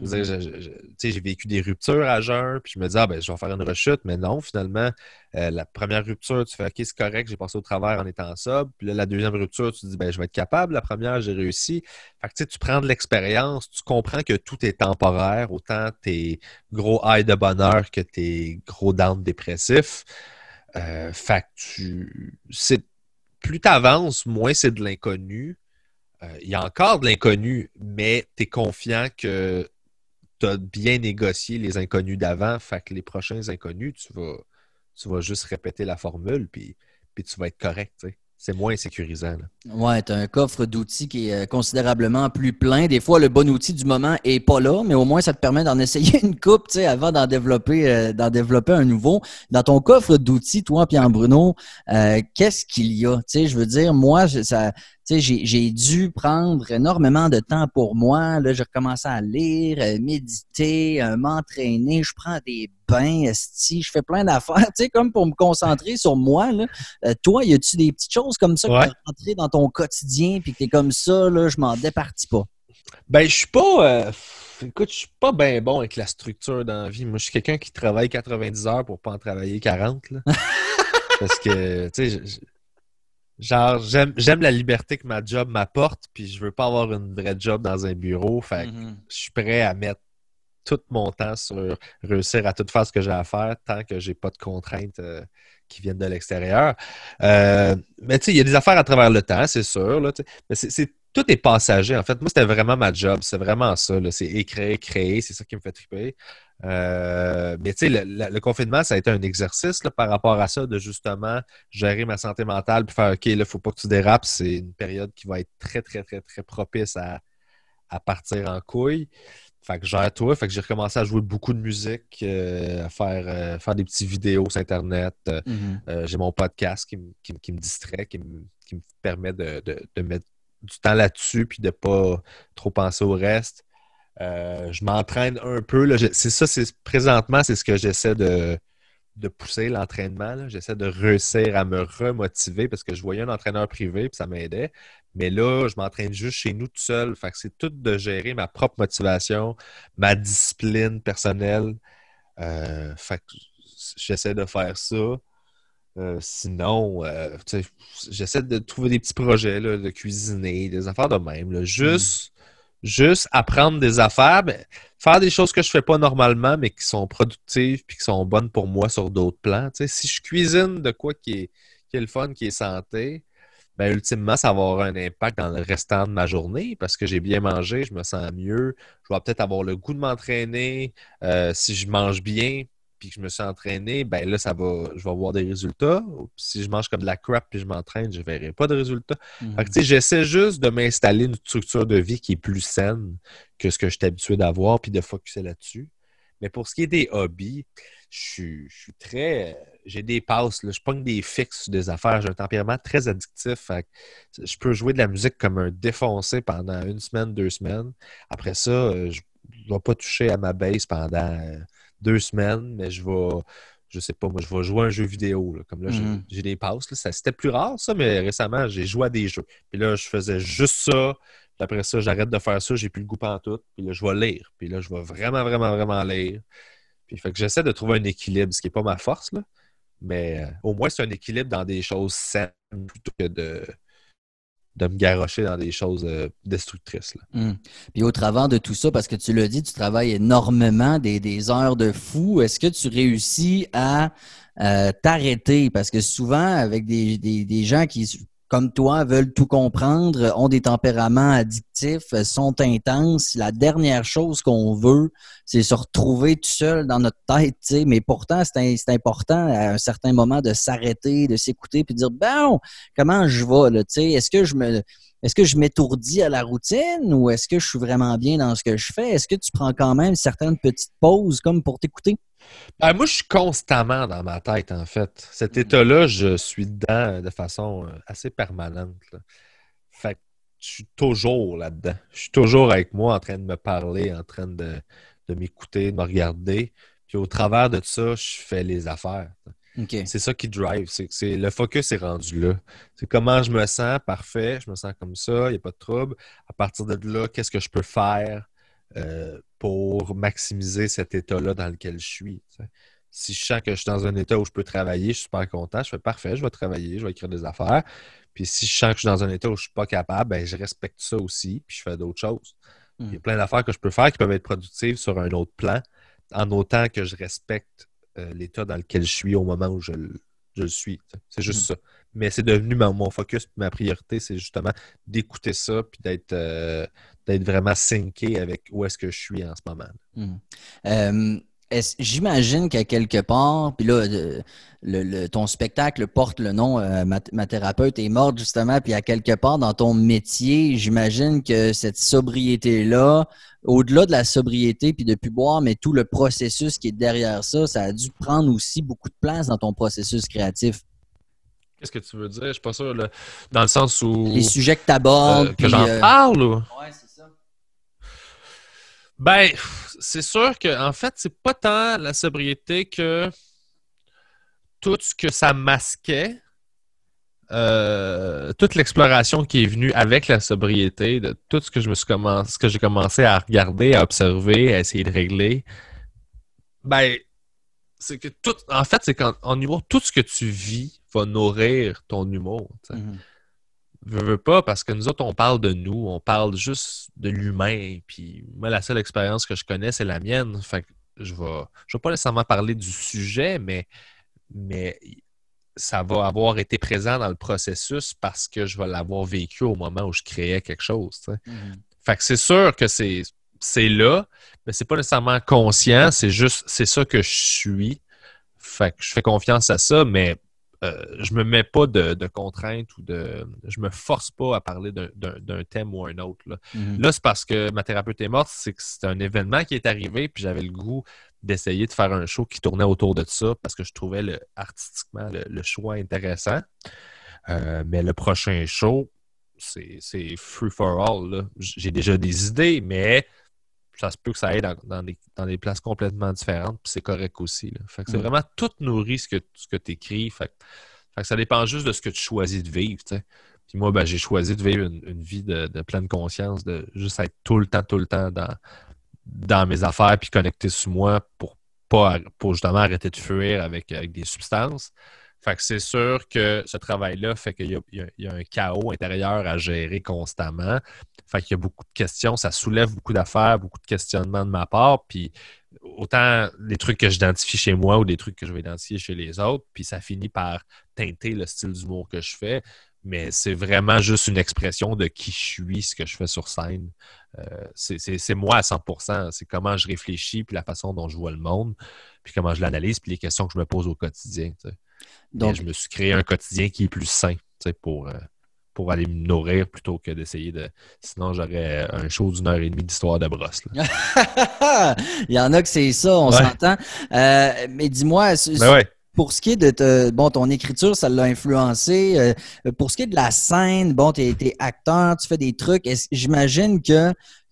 Mm-hmm. j'ai vécu des ruptures à jeun, puis je me dis, ah, ben, je vais faire une rechute, mais non, finalement, euh, la première rupture, tu fais, OK, c'est correct, j'ai passé au travers en étant sobre. Puis là, la deuxième rupture, tu dis, ben, je vais être capable. La première, j'ai réussi. Fait que tu prends de l'expérience, tu comprends que tout est temporaire, autant tes gros highs de bonheur que tes gros downs dépressifs. Euh, fait tu, plus tu avances, moins c'est de l'inconnu. Euh, il y a encore de l'inconnu, mais tu es confiant que tu as bien négocié les inconnus d'avant. Fait les prochains inconnus, tu vas, tu vas juste répéter la formule, puis, puis tu vas être correct c'est moins sécurisant. Oui, tu as un coffre d'outils qui est euh, considérablement plus plein. Des fois, le bon outil du moment n'est pas là, mais au moins, ça te permet d'en essayer une coupe avant d'en développer, euh, d'en développer un nouveau. Dans ton coffre d'outils, toi, Pierre Bruno, euh, qu'est-ce qu'il y a? je veux dire, moi, ça, j'ai dû prendre énormément de temps pour moi. Là, j'ai recommencé à lire, méditer, m'entraîner. Je prends des bains, si je fais plein d'affaires, tu sais, comme pour me concentrer sur moi. Là. toi, y a-tu des petites choses comme ça qui rentrées dans ton quotidien, puis que t'es comme ça, là, je m'en départis pas? Ben, je suis pas. écoute, je suis pas bien bon avec la structure dans la vie. Moi, je suis quelqu'un qui travaille 90 heures pour pas en travailler 40. Parce que, tu sais, Genre, j'aime la liberté que ma job m'apporte, puis je veux pas avoir une vraie job dans un bureau. Fait mm-hmm. je suis prêt à mettre tout mon temps sur réussir à tout faire ce que j'ai à faire tant que j'ai pas de contraintes euh, qui viennent de l'extérieur. Euh, mais tu sais, il y a des affaires à travers le temps, c'est sûr. Là, mais c'est tout est passager. En fait, moi, c'était vraiment ma job. C'est vraiment ça. C'est écrire, créer. C'est ça qui me fait triper. Euh, mais tu sais, le, confinement, ça a été un exercice par rapport à ça, de justement gérer ma santé mentale puis faire OK, là, il ne faut pas que tu dérapes. C'est une période qui va être très, très, très, très propice à, partir en couille. Fait que gère toi. Fait que j'ai recommencé à jouer beaucoup de musique, euh, à faire, euh, faire des petites vidéos sur Internet. Mm-hmm. j'ai mon podcast qui, me distrait, qui me, permet de, de mettre du temps là-dessus puis de ne pas trop penser au reste. Euh, je m'entraîne un peu. C'est ça, c'est présentement, c'est ce que j'essaie de, pousser, l'entraînement. J'essaie de réussir à me remotiver parce que je voyais un entraîneur privé et ça m'aidait. Mais là, je m'entraîne juste chez nous tout seul. C'est tout de gérer ma propre motivation, ma discipline personnelle. Euh, j'essaie de faire ça. Euh, sinon, j'essaie de trouver des petits projets, de cuisiner, des affaires de même. Juste apprendre des affaires, faire des choses que je fais pas normalement, mais qui sont productives puis qui sont bonnes pour moi sur d'autres plans. si je cuisine de quoi qui est le fun, qui est santé, ben, ultimement, ça va avoir un impact dans le restant de ma journée parce que j'ai bien mangé, je me sens mieux, je vais peut-être avoir le goût de m'entraîner. Euh, si je mange bien, puis que je me suis entraîné, ben là, ça va, je vais avoir des résultats. Si je mange comme de la crap puis je m'entraîne, je ne verrai pas de résultats. Mhm. j'essaie juste de m'installer une structure de vie qui est plus saine que ce que je suis habitué d'avoir, puis de focuser là-dessus. Mais pour ce qui est des hobbies, je suis, très. J'ai des passes, là, je pogne des fixes des affaires. J'ai un tempérament très addictif. je peux jouer de la musique comme un défoncé pendant une semaine, deux semaines. Après ça, euh, je ne vais pas toucher à ma base pendant euh, deux semaines, mais je vais, je sais pas, moi, je vais jouer à un jeu vidéo. Comme là, mm-hmm. j'ai des passes. C'était plus rare, ça, mais récemment, j'ai joué à des jeux. Puis là, je faisais juste ça. Puis après ça, j'arrête de faire ça, j'ai plus le goût en tout. Puis là, je vais lire. Puis là, je vais vraiment, vraiment, vraiment lire. Puis fait que j'essaie de trouver un équilibre, ce qui n'est pas ma force, là. Mais euh, au moins, c'est un équilibre dans des choses saines plutôt que de, de me garrocher dans des choses euh, destructrices. Hum. Puis au travers de tout ça, parce que tu l'as dit, tu travailles énormément, des, heures de fou. Est-ce que tu réussis à euh, t'arrêter? Parce que souvent, avec des, gens qui comme toi, veulent tout comprendre, ont des tempéraments addictifs, sont intenses. La dernière chose qu'on veut, c'est se retrouver tout seul dans notre tête. Mais pourtant, c'est important à un certain moment de s'arrêter, de s'écouter, puis de dire bon, comment je vais Est-ce que je me est-ce que je m'étourdis à la routine ou est-ce que je suis vraiment bien dans ce que je fais? Est-ce que tu prends quand même certaines petites pauses comme pour t'écouter? Ben, moi, je suis constamment dans ma tête, en fait. Cet mm. état-là, je suis dedans de façon euh, assez permanente. Fait que je suis toujours là-dedans. Je suis toujours avec moi en train de me parler, en train de, m'écouter, de me regarder. Puis au travers de ça, je fais les affaires. C'est ça qui drive. C'est, le focus est rendu là. C'est comment je me sens, parfait, je me sens comme ça, il n'y a pas de trouble. À partir de là, qu'est-ce que je peux faire? Euh, pour maximiser cet état-là dans lequel je suis? Si je sens que je suis dans un état où je peux travailler, je suis super content, je fais parfait, je vais travailler, je vais écrire des affaires. Puis si je sens que je suis dans un état où je ne suis pas capable, ben, je respecte ça aussi, puis je fais d'autres choses. Il y a hmm. plein d'affaires que je peux faire qui peuvent être productives sur un autre plan, en autant que je respecte euh, l'état dans lequel je suis au moment où je, le suis. C'est juste mhm. ça. Mais c'est devenu mon, focus, ma priorité, c'est justement d'écouter ça puis d'être euh, vraiment synqué avec où est-ce que je suis en ce moment. Mhm. Euh, j'imagine qu'à quelque part, puis là, le, ton spectacle porte le nom ma, thérapeute est morte justement, puis à quelque part dans ton métier, j'imagine que cette sobriété-là, au-delà de la sobriété puis de plus boire, mais tout le processus qui est derrière ça, ça a dû prendre aussi beaucoup de place dans ton processus créatif. Qu'est-ce que tu veux dire? Je suis pas sûr. Dans le sens où. Les sujets que tu abordes. Euh, que j'en euh, parle ou? Ouais. Ben, c'est sûr que, en fait, c'est pas tant la sobriété que tout ce que ça masquait euh, toute l'exploration qui est venue avec la sobriété, de tout ce que je me suis commencé, ce que j'ai commencé à regarder, à observer, à essayer de régler, ben, c'est que tout, en fait, c'est qu'en humour, tout ce que tu vis va nourrir ton humour. Mm-hmm. Veux, pas, parce que nous autres, on parle de nous, on parle juste de l'humain. Puis moi, la seule expérience que je connais, c'est la mienne. Fait que je vais, je vais pas nécessairement parler du sujet, mais, mais ça va avoir été présent dans le processus parce que je vais l'avoir vécu au moment où je créais quelque chose. Mm-hmm. Fait que c'est sûr que c'est, c'est là, mais c'est pas nécessairement conscient, c'est juste c'est ça que je suis. Fait que je fais confiance à ça, mais euh, je me mets pas de, contraintes ou de. Je me force pas à parler d'un thème ou un autre. Là, mm-hmm. là c'est parce que ma thérapeute est morte, c'est que c'est un événement qui est arrivé, puis j'avais le goût d'essayer de faire un show qui tournait autour de ça parce que je trouvais le, artistiquement le, choix intéressant. Euh, mais le prochain show, c'est free for all. J'ai déjà des idées, mais ça se peut que ça aille dans, des, places complètement différentes, puis c'est correct aussi. Fait que c'est mm. vraiment tout nourri ce que, ce que tu écris. Fait, que ça dépend juste de ce que tu choisis de vivre. Puis moi, ben, j'ai choisi de vivre une, vie de, de, pleine conscience, de juste être tout le temps, tout le temps dans, dans mes affaires puis connecté sur moi pour pas pour justement arrêter de fuir avec, avec des substances. Fait que c'est sûr que ce travail-là fait qu'il y, a un chaos intérieur à gérer constamment. Fait qu'il y a beaucoup de questions, ça soulève beaucoup d'affaires, beaucoup de questionnements de ma part. Puis autant des trucs que j'identifie chez moi ou des trucs que je vais identifier chez les autres, puis ça finit par teinter le style d'humour que je fais. Mais c'est vraiment juste une expression de qui je suis, ce que je fais sur scène. Euh, c'est moi à 100%. C'est comment je réfléchis, puis la façon dont je vois le monde, puis comment je l'analyse, puis les questions que je me pose au quotidien. Donc, je me suis créé un quotidien qui est plus sain pour, euh, pour aller me nourrir plutôt que d'essayer de. Sinon, j'aurais un show d'une heure et demie d'histoire de brosse. Il y en a que c'est ça, on s'entend. Euh, mais dis-moi, ben pour ce qui est de ton écriture, ça l'a influencé. Euh, pour ce qui est de la scène, bon, tu es, acteur, tu fais des trucs. J'imagine que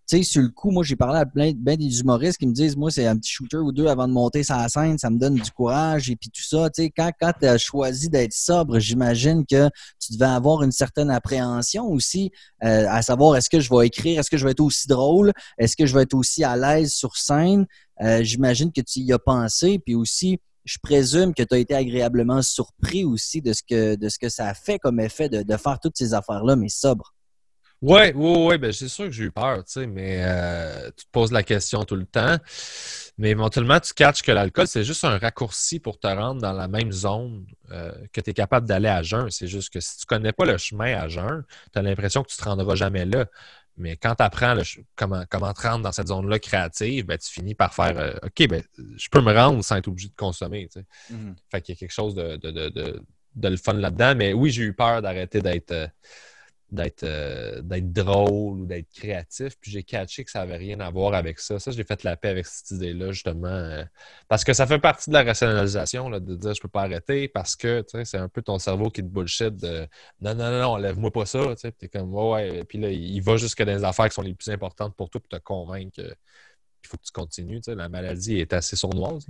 tu sais, sur le coup, moi, j'ai parlé à plein ben des humoristes qui me disent, moi, c'est un petit shooter ou deux avant de monter sur la scène, ça me donne du courage et puis tout ça. Tu sais, quand, quand tu as choisi d'être sobre, j'imagine que tu devais avoir une certaine appréhension aussi, euh, à savoir, est-ce que je vais écrire, est-ce que je vais être aussi drôle, est-ce que je vais être aussi à l'aise sur scène? Euh, j'imagine que tu y as pensé, puis aussi, je présume que tu as été agréablement surpris aussi de ce que, de ce que ça a fait comme effet de, de faire toutes ces affaires-là, mais sobre. Oui, oui, oui, ben, c'est sûr que j'ai eu peur, tu sais, mais euh, tu te poses la question tout le temps. Mais éventuellement, tu catches que l'alcool, c'est juste un raccourci pour te rendre dans la même zone euh, que tu es capable d'aller à jeun. C'est juste que si tu connais pas le chemin à jeun, tu as l'impression que tu te rendras jamais là. Mais quand tu apprends comment, comment te rendre dans cette zone-là créative, ben, tu finis par faire euh, OK, ben, je peux me rendre sans être obligé de consommer. Tu sais. Mm-hmm. Fait qu'il y a quelque chose de, de, de, de le fun là-dedans. Mais oui, j'ai eu peur d'arrêter d'être euh, d'être drôle ou d'être créatif. Puis j'ai catché que ça n'avait rien à voir avec ça. Ça, j'ai fait la paix avec cette idée-là, justement. Euh, parce que ça fait partie de la rationalisation, là, de dire je peux pas arrêter parce que c'est un peu ton cerveau qui te bullshit de non, non, non, non, lève-moi pas ça. Tu es comme ouais, Puis là, il va jusque dans les affaires qui sont les plus importantes pour toi pour te convaincre il faut que tu continues. la maladie est assez sournoise.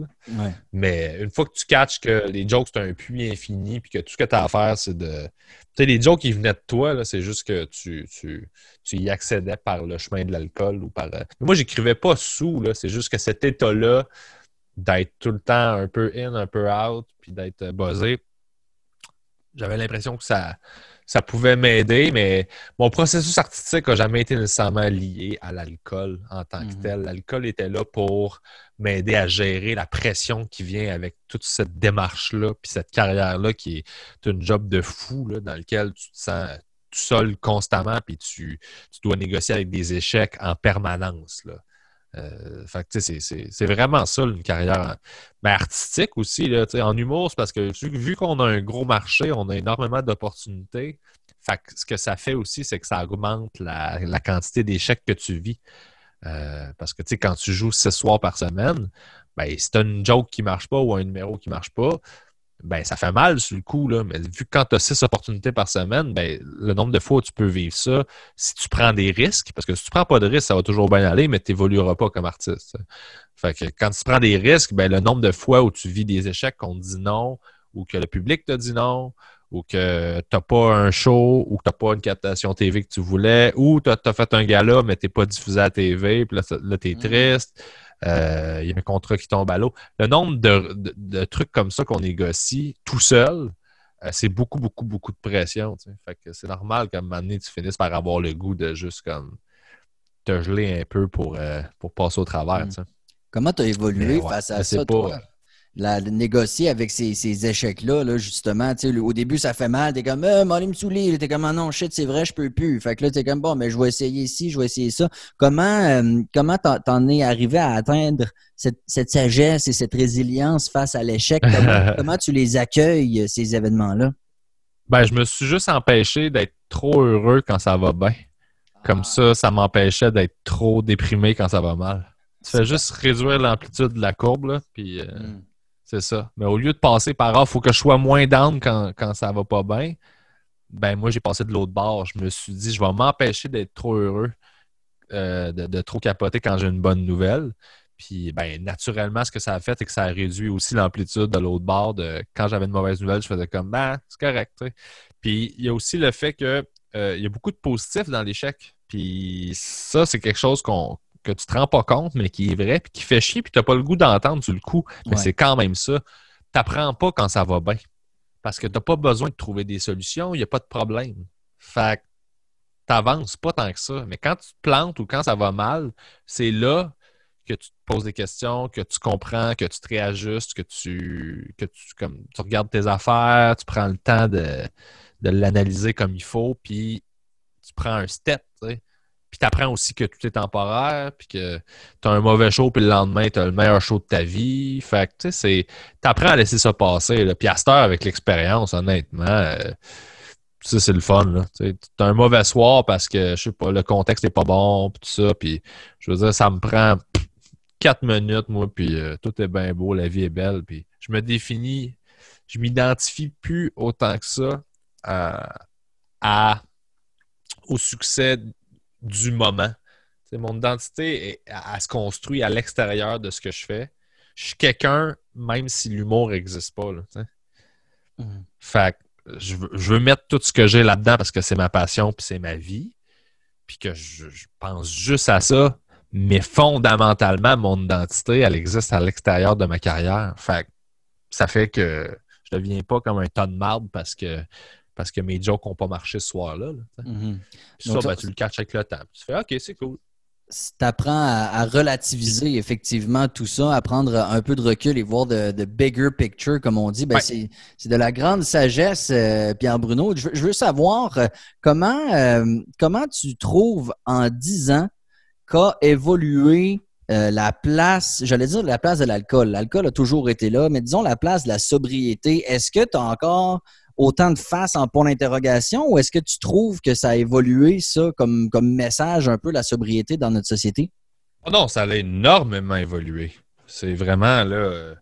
Mais une fois que tu catches que les jokes, c'est un puits infini, puis que tout ce que tu as à faire, c'est de. Tu sais, les jokes qui venaient de toi, c'est juste que tu, tu, y accédais par le chemin de l'alcool ou par. Euh, moi, j'écrivais pas sous, c'est juste que cet état-là d'être tout le temps un peu in, un peu out, puis d'être euh, buzzé, j'avais l'impression que ça ça pouvait m'aider, mais mon processus artistique n'a jamais été nécessairement lié à l'alcool en tant que mhm. tel. L'alcool était là pour m'aider à gérer la pression qui vient avec toute cette démarche-là, puis cette carrière-là qui est une job de fou dans lequel tu te sens tout seul constamment, puis tu, tu dois négocier avec des échecs en permanence. Là. Euh, c'est vraiment ça, une carrière mais artistique aussi. Là, en humour, c'est parce que vu qu'on a un gros marché, on a énormément d'opportunités. ce que ça fait aussi, c'est que ça augmente la, quantité d'échecs que tu vis. Euh, parce que quand tu joues six soirs par semaine, ben, si tu as une joke qui marche pas ou un numéro qui marche pas, ben ça fait mal sur le coup, là, mais vu que quand tu as six opportunités par semaine, ben, le nombre de fois où tu peux vivre ça, si tu prends des risques, parce que si tu prends pas de risques, ça va toujours bien aller, mais tu n'évolueras pas comme artiste. Fait que quand tu prends des risques, ben, le nombre de fois où tu vis des échecs qu'on te dit non, ou que le public te dit non, ou que tu n'as pas un show, ou que tu n'as pas une captation TV que tu voulais, ou tu as, fait un gala, mais tu n'es pas diffusé à la TV, puis là, tu es mm. triste. Euh, il y a un contrat qui tombe à l'eau. Le nombre de, trucs comme ça qu'on négocie tout seul, euh, c'est beaucoup, beaucoup, beaucoup de pression. Fait que c'est normal qu'à un moment donné, tu finisses par avoir le goût de juste comme te geler un peu pour, euh, pour passer au travers. Mm. Comment tu as évolué face à ça, toi? La, négocier avec ces, échecs-là, là, justement. Au début, ça fait mal. T'es comme, euh, m'aller me saouler. T'es comme, ah non, shit, c'est vrai, je peux plus. Fait que là, t'es comme, bon, mais je vais essayer ici, je vais essayer ça. Comment euh, comment t'en es arrivé à atteindre cette, sagesse et cette résilience face à l'échec? Comment, tu les accueilles, ces événements-là? Ben, je me suis juste empêché d'être trop heureux quand ça va bien. Comme ah. ça, ça m'empêchait d'être trop déprimé quand ça va mal. Tu fais juste réduire l'amplitude de la courbe, là, puis... Euh, hmm. C'est ça. Mais au lieu de passer par ah, il faut que je sois moins down quand, quand ça va pas bien, ben moi j'ai passé de l'autre bord. Je me suis dit je vais m'empêcher d'être trop heureux, euh, de, trop capoter quand j'ai une bonne nouvelle. Puis ben naturellement, ce que ça a fait, c'est que ça a réduit aussi l'amplitude de l'autre bord. De, quand j'avais une mauvaise nouvelle, je faisais comme ben, c'est correct. Puis il y a aussi le fait qu'il euh, y a beaucoup de positifs dans l'échec. Puis ça, c'est quelque chose qu'on que tu te rends pas compte, mais qui est vrai, puis qui fait chier, puis tu n'as pas le goût d'entendre sur le coup. Mais c'est quand même ça. Tu n'apprends pas quand ça va bien. Parce que tu n'as pas besoin de trouver des solutions, il n'y a pas de problème. Fait que n'avances pas tant que ça. Mais quand tu te plantes ou quand ça va mal, c'est là que tu te poses des questions, que tu comprends, que tu te réajustes, que tu, que tu, comme, tu regardes tes affaires, tu prends le temps de, l'analyser comme il faut, puis tu prends un step, Puis tu apprends aussi que tout est temporaire, puis que tu as un mauvais show, puis le lendemain, tu as le meilleur show de ta vie. Fait que, tu sais, tu apprends à laisser ça passer. Là. Puis à cette heure, avec l'expérience, honnêtement, euh, ça, c'est le fun. Tu as un mauvais soir parce que, je sais pas, le contexte n'est pas bon, puis tout ça. Puis, je veux dire, ça me prend quatre minutes, moi, puis euh, tout est bien beau, la vie est belle. Puis, je me définis, je m'identifie plus autant que ça à, au succès du moment. mon identité, elle, se construit à l'extérieur de ce que je fais. Je suis quelqu'un, même si l'humour n'existe pas. Là, mmh. Fait je veux, mettre tout ce que j'ai là-dedans parce que c'est ma passion puis c'est ma vie. Puis que je, pense juste à ça. Mais fondamentalement, mon identité, elle existe à l'extérieur de ma carrière. Fait ça fait que je ne deviens pas comme un ton de marde parce que parce que mes jokes n'ont pas marché ce soir-là. Mm-hmm. ça, ben, tu le catches avec le temps. Tu fais OK, c'est cool tu apprends à, relativiser effectivement tout ça, à prendre un peu de recul et voir de, bigger picture, comme on dit, ben c'est de la grande sagesse, euh, Pierre Bruno. Je, veux savoir euh, comment, euh, comment tu trouves en dix ans qu'a évolué la place, j'allais dire la place de l'alcool. L'alcool a toujours été là, mais disons la place de la sobriété. Est-ce que tu as encore autant de face en point d'interrogation ou est-ce que tu trouves que ça a évolué, ça, comme, comme message un peu la sobriété dans notre société? Oh non, ça a énormément évolué. C'est vraiment là,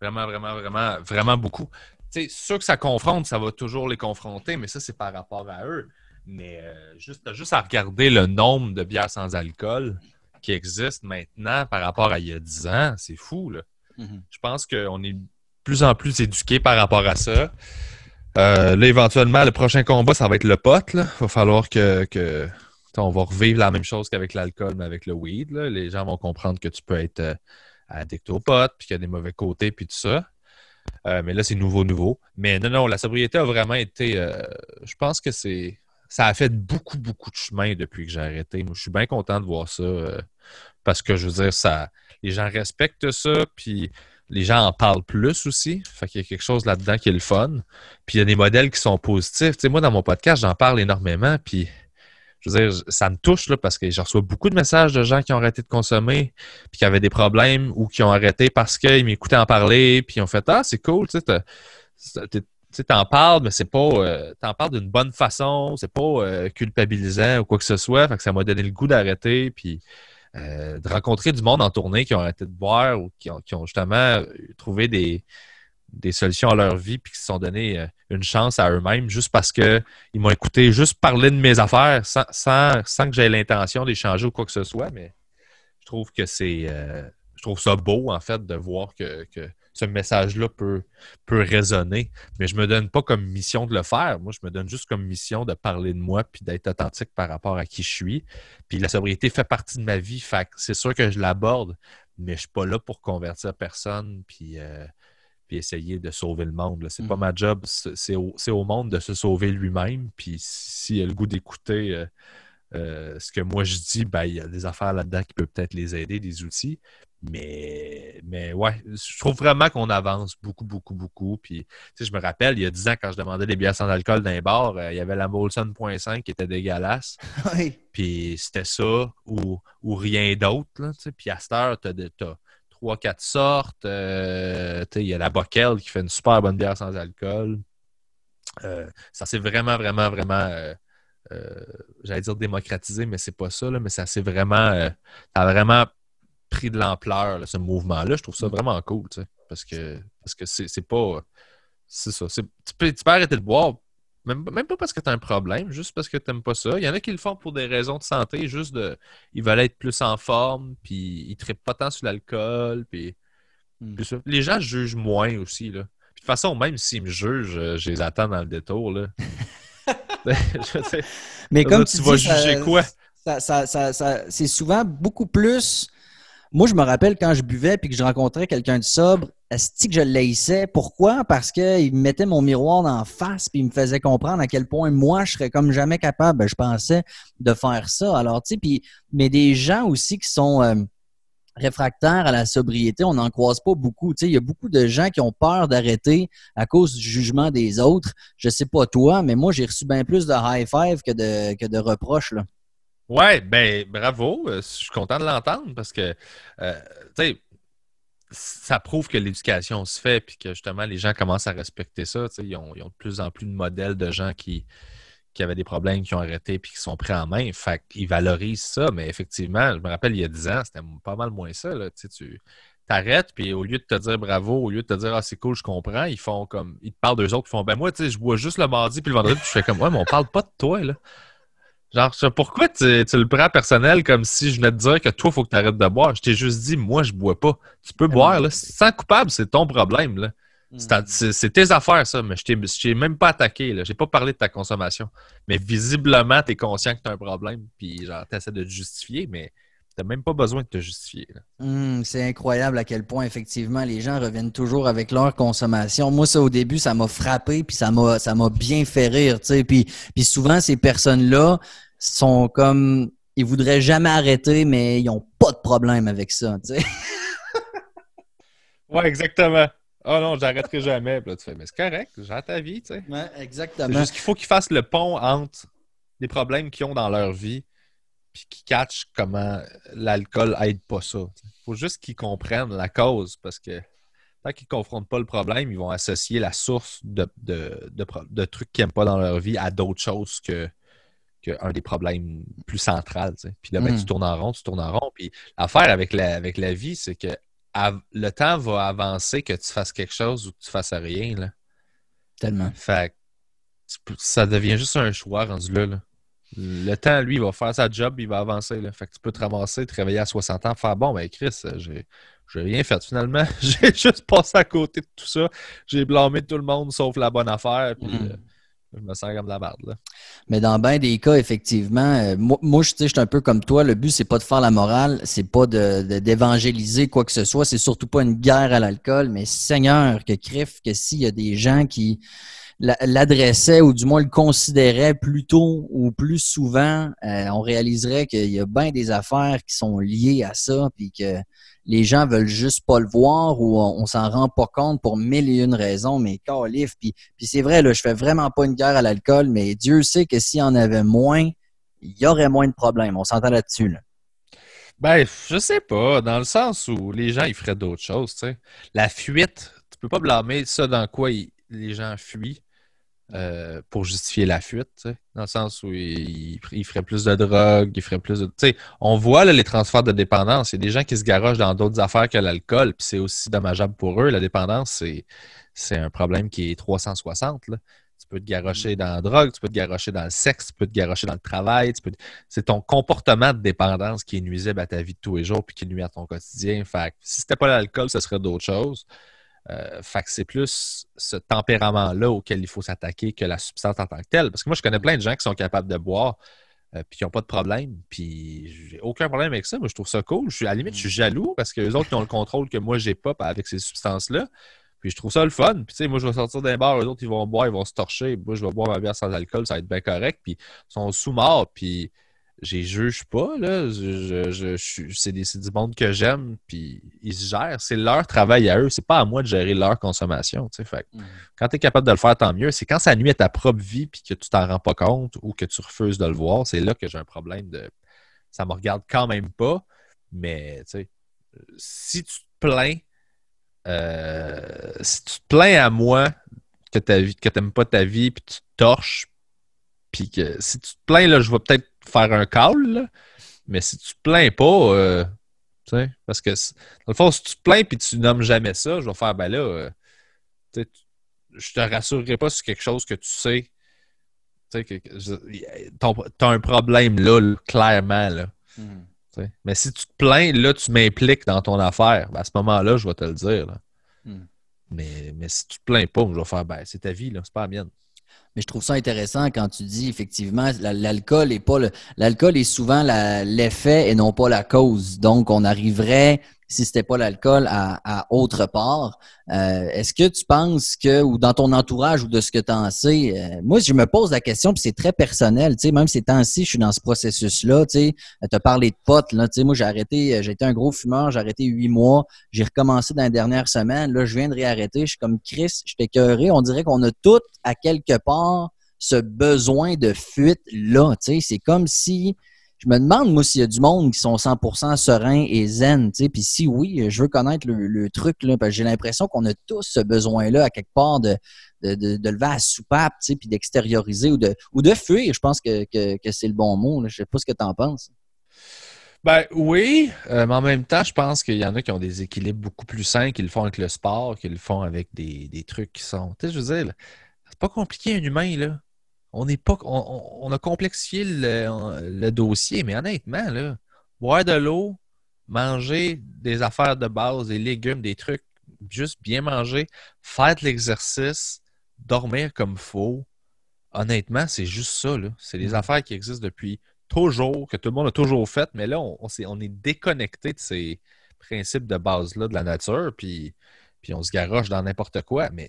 vraiment, vraiment, vraiment, vraiment beaucoup. C'est sûr que ça confronte, ça va toujours les confronter, mais ça, c'est par rapport à eux. Mais euh, juste, juste à regarder le nombre de bières sans alcool qui existent maintenant par rapport à il y a 10 ans, c'est fou. Là. Mm-hmm. Je pense qu'on est de plus en plus éduqué par rapport à ça. Euh, là, éventuellement, le prochain combat, ça va être le pot. Il va falloir que, on va revivre la même chose qu'avec l'alcool, mais avec le weed. Les gens vont comprendre que tu peux être euh, addict au pot, puis qu'il y a des mauvais côtés, puis tout ça. Euh, mais là, c'est nouveau, nouveau. Mais non, non, la sobriété a vraiment été. je pense que c'est. Ça a fait beaucoup, beaucoup de chemin depuis que j'ai arrêté. Moi, je suis bien content de voir ça. parce que je veux dire, ça, les gens respectent ça, puis les gens en parlent plus aussi. Fait qu'il y a quelque chose là-dedans qui est le fun. Puis il y a des modèles qui sont positifs. Tu sais, moi, dans mon podcast, j'en parle énormément. Puis, je veux dire, ça me touche là, parce que je reçois beaucoup de messages de gens qui ont arrêté de consommer, puis qui avaient des problèmes ou qui ont arrêté parce qu'ils m'écoutaient en parler, puis ils ont fait Ah, c'est cool, tu sais, t'en parles, mais c'est pas. Euh, t'en parles d'une bonne façon, c'est pas euh, culpabilisant ou quoi que ce soit. Fait que ça m'a donné le goût d'arrêter. Puis euh, de rencontrer du monde en tournée qui ont arrêté de boire ou qui ont, justement euh, trouvé des, solutions à leur vie puis qui se sont donné euh, une chance à eux-mêmes juste parce qu'ils m'ont écouté juste parler de mes affaires sans, sans, que j'aie l'intention d'échanger ou quoi que ce soit. Mais je trouve que c'est. je trouve ça beau, en fait, de voir que ce message-là peut, peut résonner. Mais je ne me donne pas comme mission de le faire. Moi, je me donne juste comme mission de parler de moi puis d'être authentique par rapport à qui je suis. Puis la sobriété fait partie de ma vie. Fait c'est sûr que je l'aborde, mais je ne suis pas là pour convertir personne puis, euh, puis essayer de sauver le monde. C'est pas mm. ma job. C'est au, monde de se sauver lui-même. Puis s'il a le goût d'écouter. Euh, euh, ce que moi je dis, ben, il y a des affaires là-dedans qui peuvent peut-être les aider, des outils. Mais, mais ouais, je trouve vraiment qu'on avance beaucoup, beaucoup, beaucoup. Puis, tu sais, je me rappelle, il y a 10 ans, quand je demandais des bières sans alcool dans les bars, euh, il y avait la Molson .5 qui était dégueulasse. Oui. Puis, c'était ça ou, ou rien d'autre. Tu sais. Puis, à cette heure, tu as, trois, quatre sortes. Euh, tu sais, il y a la Bockel qui fait une super bonne bière sans alcool. Euh, ça s'est vraiment, vraiment, vraiment, j'allais dire démocratisé, mais c'est pas ça, là, mais ça s'est vraiment, ça a vraiment pris de l'ampleur, ce mouvement-là. Je trouve ça mm. vraiment cool, tu sais, parce que parce que c'est pas. C'est ça. Tu peux, tu peux arrêter de boire, même, même pas parce que tu as un problème, juste parce que tu n'aimes pas ça. Il y en a qui le font pour des raisons de santé, juste de. Ils veulent être plus en forme, puis ils ne pas tant sur l'alcool, puis. Mm. Les gens jugent moins aussi, là. de toute façon, même s'ils me jugent, euh, je les attends dans le détour, là. Mais comme tu, vas juger quoi? Ça, ça, c'est souvent beaucoup plus moi, je me rappelle quand je buvais puis que je rencontrais quelqu'un de sobre, est-ce que je l'haïssais? Pourquoi? Parce qu'il me mettait mon miroir en face puis il me faisait comprendre à quel point moi, je serais comme jamais capable, ben, je pensais, de faire ça. Alors, tu sais, puis, mais des gens aussi qui sont euh, réfractaires à la sobriété, on n'en croise pas beaucoup. Tu sais, il y a beaucoup de gens qui ont peur d'arrêter à cause du jugement des autres. Je sais pas toi, mais moi, j'ai reçu bien plus de high five que de, reproches, là. Ouais, ben bravo. Euh, je suis content de l'entendre parce que, euh, ça prouve que l'éducation se fait puis que justement les gens commencent à respecter ça. Ils ont, ils ont, de plus en plus de modèles de gens qui, qui avaient des problèmes, qui ont arrêté puis qui sont pris en main. Fait qu'ils valorisent ça, mais effectivement, je me rappelle il y a 10 ans, c'était pas mal moins ça. Là. Tu t'arrêtes, puis au lieu de te dire bravo, au lieu de te dire Ah, c'est cool, je comprends, ils font comme ils te parlent d'eux autres, ils font Ben moi, tu sais, je bois juste le mardi puis le vendredi, puis je fais comme Ouais, mais on parle pas de toi, là. Genre, pourquoi tu, le prends personnel comme si je venais te dire que toi, il faut que tu arrêtes de boire? Je t'ai juste dit, moi, je bois pas. Tu peux boire, là. Sans coupable, c'est ton problème, là. C'est tes affaires, ça, mais je t'ai même pas attaqué. Je n'ai pas parlé de ta consommation. Mais visiblement, tu es conscient que tu as un problème, puis genre, tu essaies de te justifier, mais tu n'as même pas besoin de te justifier. Hmm, c'est incroyable à quel point, effectivement, les gens reviennent toujours avec leur consommation. Moi, ça, au début, ça m'a frappé, puis ça m'a bien fait rire. Puis, puis souvent, ces personnes-là sont comme. Ils voudraient jamais arrêter, mais ils n'ont pas de problème avec ça. Oui, exactement. Oh non, j'arrêterai jamais. Puis là, tu fais, mais c'est correct, j'ai ta vie, tu sais. Ouais, exactement. C'est juste qu'il faut qu'ils fassent le pont entre les problèmes qu'ils ont dans leur vie puis qu'ils catchent comment l'alcool aide pas ça. Il faut juste qu'ils comprennent la cause parce que tant qu'ils ne confrontent pas le problème, ils vont associer la source de, de, trucs qu'ils n'aiment pas dans leur vie à d'autres choses que, un des problèmes plus centrales. Puis là, ben, tu hmm. tournes en rond, tu tournes en rond. Puis l'affaire avec la, avec la vie, c'est que le temps va avancer que tu fasses quelque chose ou que tu fasses rien. Là. Tellement. Fait ça devient juste un choix rendu là, Le temps, lui, il va faire sa job, il va avancer. Là. Fait que tu peux te ramasser, te réveiller à 60 ans, faire bon, ben Chris, j'ai, rien fait finalement. j'ai juste passé à côté de tout ça. J'ai blâmé tout le monde sauf la bonne affaire. Puis, hmm. euh, je de. Mais dans bien des cas, effectivement, euh, moi, je, suis un peu comme toi. Le but, c'est pas de faire la morale, c'est pas d'évangéliser quoi que ce soit. C'est surtout pas une guerre à l'alcool, mais Seigneur, que crif, que s'il y a des gens qui l'adressaient ou du moins le considéraient plus tôt ou plus souvent, euh, on réaliserait qu'il y a bien des affaires qui sont liées à ça, puis que les gens veulent juste pas le voir ou on, s'en rend pas compte pour mille et une raisons, mais calif. Puis, puis c'est vrai, là, je fais vraiment pas une guerre à l'alcool, mais Dieu sait que s'il y en avait moins, il y aurait moins de problèmes. On s'entend là-dessus. Là. Ben, je sais pas, dans le sens où les gens, ils feraient d'autres choses, tu sais. La fuite, tu peux pas blâmer ça dans quoi les gens fuient. Euh, pour justifier la fuite, dans le sens où il, ferait plus de drogue, il ferait plus de. On voit les transferts de dépendance. Il y a des gens qui se garochent dans d'autres affaires que l'alcool, puis c'est aussi dommageable pour eux. La dépendance, c'est un problème qui est 360. Tu peux te garocher dans la drogue, tu peux te garocher dans le sexe, tu peux te garocher dans le travail. C'est ton comportement de dépendance qui est nuisible à ta vie de tous les jours puis qui nuit à ton quotidien. Fait si c'était pas l'alcool, ce serait d'autres choses. Euh, fait que c'est plus ce tempérament-là auquel il faut s'attaquer que la substance en tant que telle. Parce que moi, je connais plein de gens qui sont capables de boire et euh, puis qui n'ont pas de problème. Puis j'ai aucun problème avec ça. Moi, je trouve ça cool. Je suis, à la limite, je suis jaloux parce que les autres ont le contrôle que moi, j'ai pas avec ces substances-là. Puis je trouve ça le fun. Puis tu sais, moi, je vais sortir d'un bar, les autres, ils vont boire, ils vont se torcher. Moi, je vais boire ma bière sans alcool, ça va être bien correct. Puis ils sont sous-morts. Puis je juge pas, là. Je, je, c'est, du monde que j'aime, puis ils se gèrent. C'est leur travail à eux. C'est pas à moi de gérer leur consommation. Fait. Mm. Quand tu es capable de le faire, tant mieux. C'est quand ça nuit à ta propre vie, puis que tu t'en rends pas compte ou que tu refuses de le voir, c'est là que j'ai un problème de. Ça me regarde quand même pas, mais si tu te plains, euh, si tu te plains à moi que tu que t'aimes pas ta vie, puis tu torches, puis que si tu te plains, là, je vais peut-être faire un call, mais si tu te plains pas, euh, tu sais, parce que dans le fond, si tu te plains et tu nommes jamais ça, je vais faire, ben là, euh, je te rassurerai pas sur quelque chose que tu sais. Tu as un problème là, clairement. Là. Hmm. Mais si tu te plains, là, tu m'impliques dans ton affaire. Ben, à ce moment-là, je vais te le dire. Hmm. Mais, mais si tu te plains pas, je vais faire, ben, c'est ta vie, là, c'est pas la mienne. Mais je trouve ça intéressant quand tu dis effectivement l'alcool est pas l'alcool est souvent l'effet et non pas la cause. Donc on arriverait si c'était pas l'alcool à, autre part. Euh, est-ce que tu penses que, ou dans ton entourage ou de ce que tu en sais, euh, moi, je me pose la question, puis c'est très personnel, tu sais, même ces temps-ci, je suis dans ce processus-là, tu sais, tu as parlé de potes, là, tu sais, moi, j'ai arrêté, j'ai été un gros fumeur, j'ai arrêté huit mois, j'ai recommencé dans les dernières semaines, là, je viens de réarrêter, je suis comme Chris, je suis écœuré, on dirait qu'on a tout, à quelque part, ce besoin de fuite-là, tu sais, c'est comme si je me demande, moi, s'il y a du monde qui sont 100% sereins et zen, tu puis si oui, je veux connaître le, truc, là, j'ai l'impression qu'on a tous ce besoin-là, à quelque part, de, de, lever à soupape, tu puis d'extérioriser ou de, fuir. Je pense que, c'est le bon mot. Là. Je sais pas ce que tu en penses. Ben oui, euh, mais en même temps, je pense qu'il y en a qui ont des équilibres beaucoup plus sains, qui le font avec le sport, qui le font avec des, des trucs qui sont. Tu sais, je veux dire, c'est pas compliqué un humain, là on n'est pas. On, a complexifié le, dossier, mais honnêtement, là, boire de l'eau, manger des affaires de base, des légumes, des trucs, juste bien manger, faire de l'exercice, dormir comme il faut. Honnêtement, c'est juste ça. C'est des mm. affaires qui existent depuis toujours, que tout le monde a toujours fait, mais là, on, on est, déconnecté de ces principes de base-là de la nature, puis, puis on se garoche dans n'importe quoi. Mais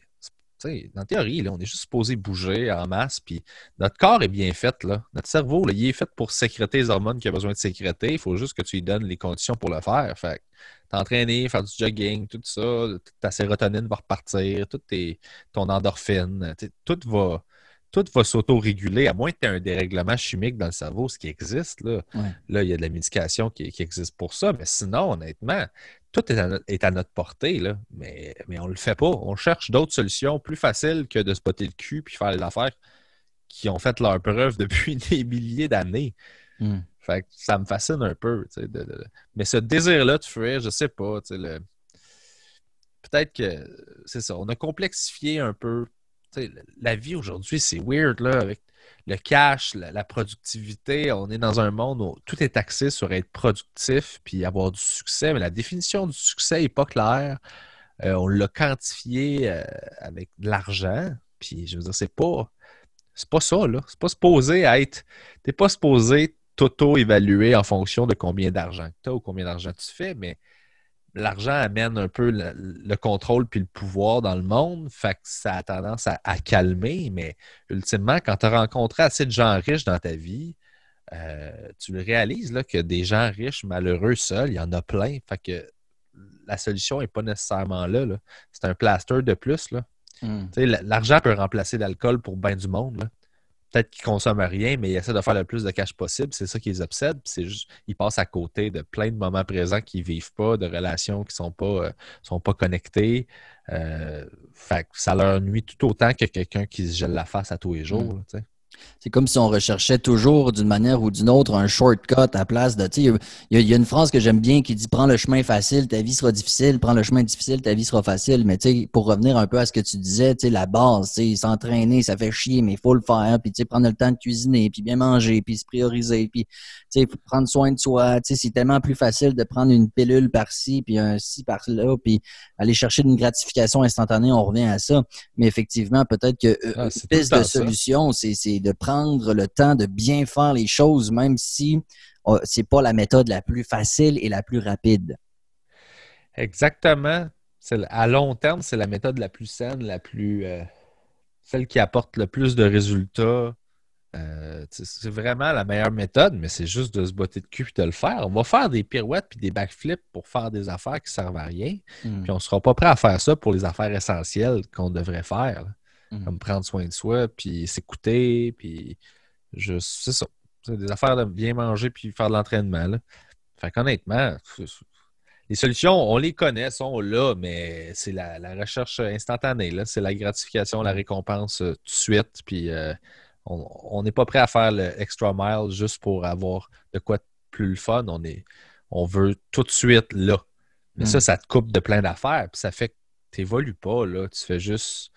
dans la théorie, on est juste supposé bouger en masse, puis notre corps est bien fait. Là. Notre cerveau, il est fait pour sécréter les hormones qu'il a besoin de sécréter. Il faut juste que tu lui donnes les conditions pour le faire. Fait t'entraîner, faire du jogging, tout ça, ta sérotonine va repartir, tout ton endorphine, tout va, tout va s'auto-réguler, à moins que tu aies un dérèglement chimique dans le cerveau, ce qui existe. Là, là il y a de la médication qui, qui, existe pour ça. Mais sinon, honnêtement, tout est à, notre, portée, là, mais, mais on ne le fait pas. On cherche d'autres solutions plus faciles que de se poter le cul puis faire les affaires qui ont fait leur preuve depuis des milliers d'années. Hmm. Fait ça me fascine un peu. Mais ce désir-là de fuir, je sais pas. Le... Peut-être que c'est ça. On a complexifié un peu. La vie aujourd'hui, c'est weird là, avec le cash, la, productivité. On est dans un monde où tout est axé sur être productif puis avoir du succès, mais la définition du succès n'est pas claire. Euh, on l'a quantifié euh, avec de l'argent. Puis je veux dire, c'est pas. C'est pas ça, là. C'est pas supposé être. T'es pas supposé t'auto-évaluer en fonction de combien d'argent tu as ou combien d'argent tu fais, mais l'argent amène un peu le, contrôle puis le pouvoir dans le monde, fait que ça a tendance à, calmer, mais ultimement, quand tu as rencontré assez de gens riches dans ta vie, euh, tu le réalises là, que des gens riches, malheureux seuls, il y en a plein. Fait que la solution n'est pas nécessairement là. C'est un plaster de plus. Là. Hmm. L'argent peut remplacer l'alcool pour bien du monde. Là peut-être qu'ils consomment rien, mais ils essaient de faire le plus de cash possible. C'est ça qui les obsède. C'est juste, ils passent à côté de plein de moments présents qu'ils ne vivent pas, de relations qui ne sont pas, euh, sont pas connectées. Euh, ça leur nuit tout autant que quelqu'un qui se gèle la face à tous les jours. Mm. C'est comme si on recherchait toujours d'une manière ou d'une autre un shortcut à place de. Il y, y, a une phrase que j'aime bien qui dit Prends le chemin facile, ta vie sera difficile. Prends le chemin difficile, ta vie sera facile. Mais pour revenir un peu à ce que tu disais, la base, s'entraîner, ça fait chier, mais il faut le faire. Puis prendre le temps de cuisiner, puis bien manger, puis se prioriser. Puis prendre soin de soi. C'est tellement plus facile de prendre une pilule par-ci, puis un ci par-là, puis aller chercher une gratification instantanée. On revient à ça. Mais effectivement, peut-être que euh, ah, une piste de solution, c'est de prendre le temps de bien faire les choses, même si euh, ce n'est pas la méthode la plus facile et la plus rapide. Exactement. À long terme, c'est la méthode la plus saine, la plus euh, celle qui apporte le plus de résultats. Euh, c'est vraiment la meilleure méthode, mais c'est juste de se botter de cul et de le faire. On va faire des pirouettes puis des backflips pour faire des affaires qui ne servent à rien. Hmm. Puis on ne sera pas prêt à faire ça pour les affaires essentielles qu'on devrait faire. Mhm. Comme prendre soin de soi, puis s'écouter, puis je, c'est ça. C'est des affaires de bien manger puis faire de l'entraînement. Fait qu'honnêtement, les solutions, on les connaît, sont là, mais c'est la, recherche instantanée. C'est la gratification, la récompense euh, tout de suite. Puis euh, on n'est pas prêt à faire le extra mile juste pour avoir de quoi plus le fun. On, est, on veut tout de suite là. Mais ça, mhm. ça te coupe de plein d'affaires. Puis ça fait que tu n'évolues pas. Là. Tu fais juste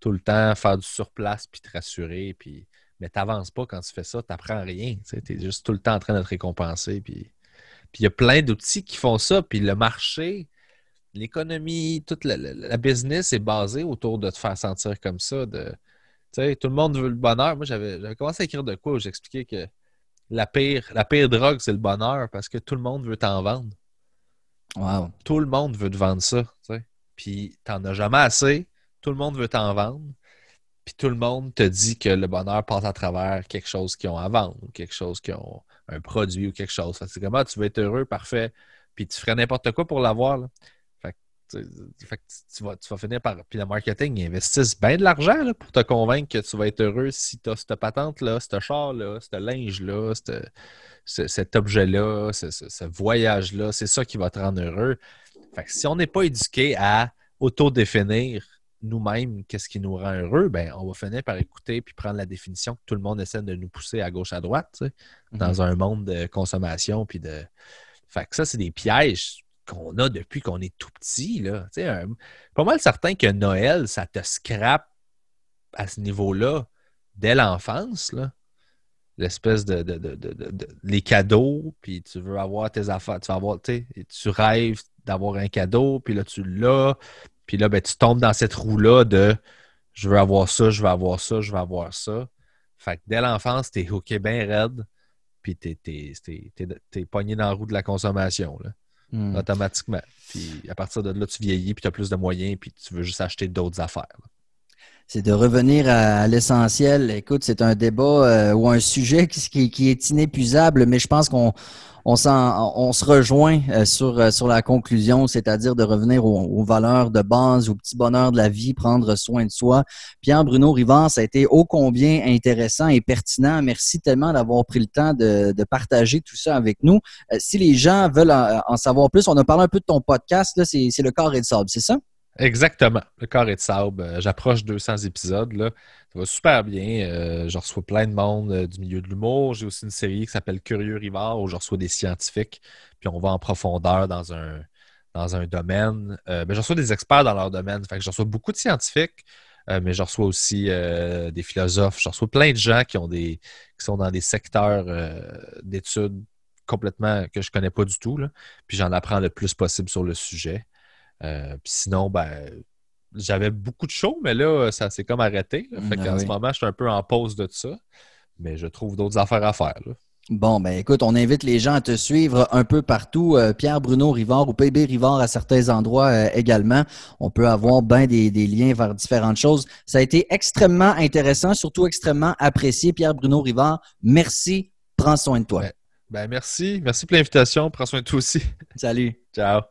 tout le temps faire du surplace puis te rassurer. Puis... Mais tu n'avances pas quand tu fais ça, tu n'apprends rien. Tu es juste tout le temps en train de te récompenser. Puis il y a plein d'outils qui font ça. Puis le marché, l'économie, toute la, business est basée autour de te faire sentir comme ça. De, tout le monde veut le bonheur. Moi, j'avais commencé à écrire de quoi où j'expliquais que la pire, la pire drogue, c'est le bonheur parce que tout le monde veut t'en vendre. Tout le monde veut te vendre ça. Puis t'en as jamais assez. Tout le monde veut t'en vendre. Puis tout le monde te dit que le bonheur passe à travers quelque chose qu'ils ont à vendre, ou quelque chose qui ont un produit ou quelque chose. C'est comment tu veux être heureux, parfait. Puis tu ferais n'importe quoi pour l'avoir. Fait que tu vas, tu vas finir par. Puis le marketing, ils investissent bien de l'argent pour te convaincre que tu vas être heureux si tu as cette patente-là, ce char-là, ce linge-là, cet objet-là, ce, voyage-là. C'est ça qui va te rendre heureux. Fait que si on n'est pas éduqué à auto-définir nous-mêmes qu'est-ce qui nous rend heureux, ben on va finir par écouter puis prendre la définition que tout le monde essaie de nous pousser à gauche à droite, dans mm-hmm. un monde de consommation puis de. Fait que ça, c'est des pièges qu'on a depuis qu'on est tout petit. Là. Un, pas mal certain que Noël, ça te scrape à ce niveau-là dès l'enfance. L'espèce de, les cadeaux, puis tu veux avoir tes affaires, tu vas avoir, tu rêves d'avoir un cadeau, puis là tu l'as, puis là ben, tu tombes dans cette roue-là de je veux avoir ça, je veux avoir ça, je veux avoir ça. Fait que dès l'enfance, t'es hooké bien raide, puis t'es, es, pogné dans la roue de la consommation. Là. Hmm. automatiquement. Puis à partir de là, tu vieillis, puis tu as plus de moyens, puis tu veux juste acheter d'autres affaires. C'est de revenir à, l'essentiel. Écoute, c'est un débat euh, ou un sujet qui, est inépuisable, mais je pense qu'on on, se rejoint euh, sur, euh, sur la conclusion, c'est-à-dire de revenir aux, valeurs de base, aux petits bonheurs de la vie, prendre soin de soi. Pierre-Bruno Rivard, ça a été ô combien intéressant et pertinent. Merci tellement d'avoir pris le temps de, de, partager tout ça avec nous. Si les gens veulent en, savoir plus, on a parlé un peu de ton podcast, c'est le corps et de sable, c'est ça? Exactement. Le corps est de sable. Euh, j'approche 200 épisodes. Là. Ça va super bien. Euh, je reçois plein de monde euh, du milieu de l'humour. J'ai aussi une série qui s'appelle Curieux Rivard où je reçois des scientifiques. Puis on va en profondeur dans un, dans un domaine. Ben, je reçois des experts dans leur domaine. Fait que je reçois beaucoup de scientifiques, mais je reçois aussi des philosophes. Je reçois plein de gens qui, ont des, qui sont dans des secteurs d'études complètement que je connais pas du tout. Puis j'en apprends le plus possible sur le sujet. Euh, sinon, ben, j'avais beaucoup de shows, mais là, ça s'est comme arrêté. Fait ah en ce moment, je suis un peu en pause de ça. Mais je trouve d'autres affaires à faire. Bon, ben écoute, on invite les gens à te suivre un peu partout. Euh, Pierre Bruno Rivard ou PB Rivard à certains endroits euh, également. On peut avoir bien des, liens vers différentes choses. Ça a été extrêmement intéressant, surtout extrêmement apprécié. Pierre Bruno Rivard, merci. Prends soin de toi. Ben, ben merci. Merci pour l'invitation. Prends soin de toi aussi. Salut. Ciao.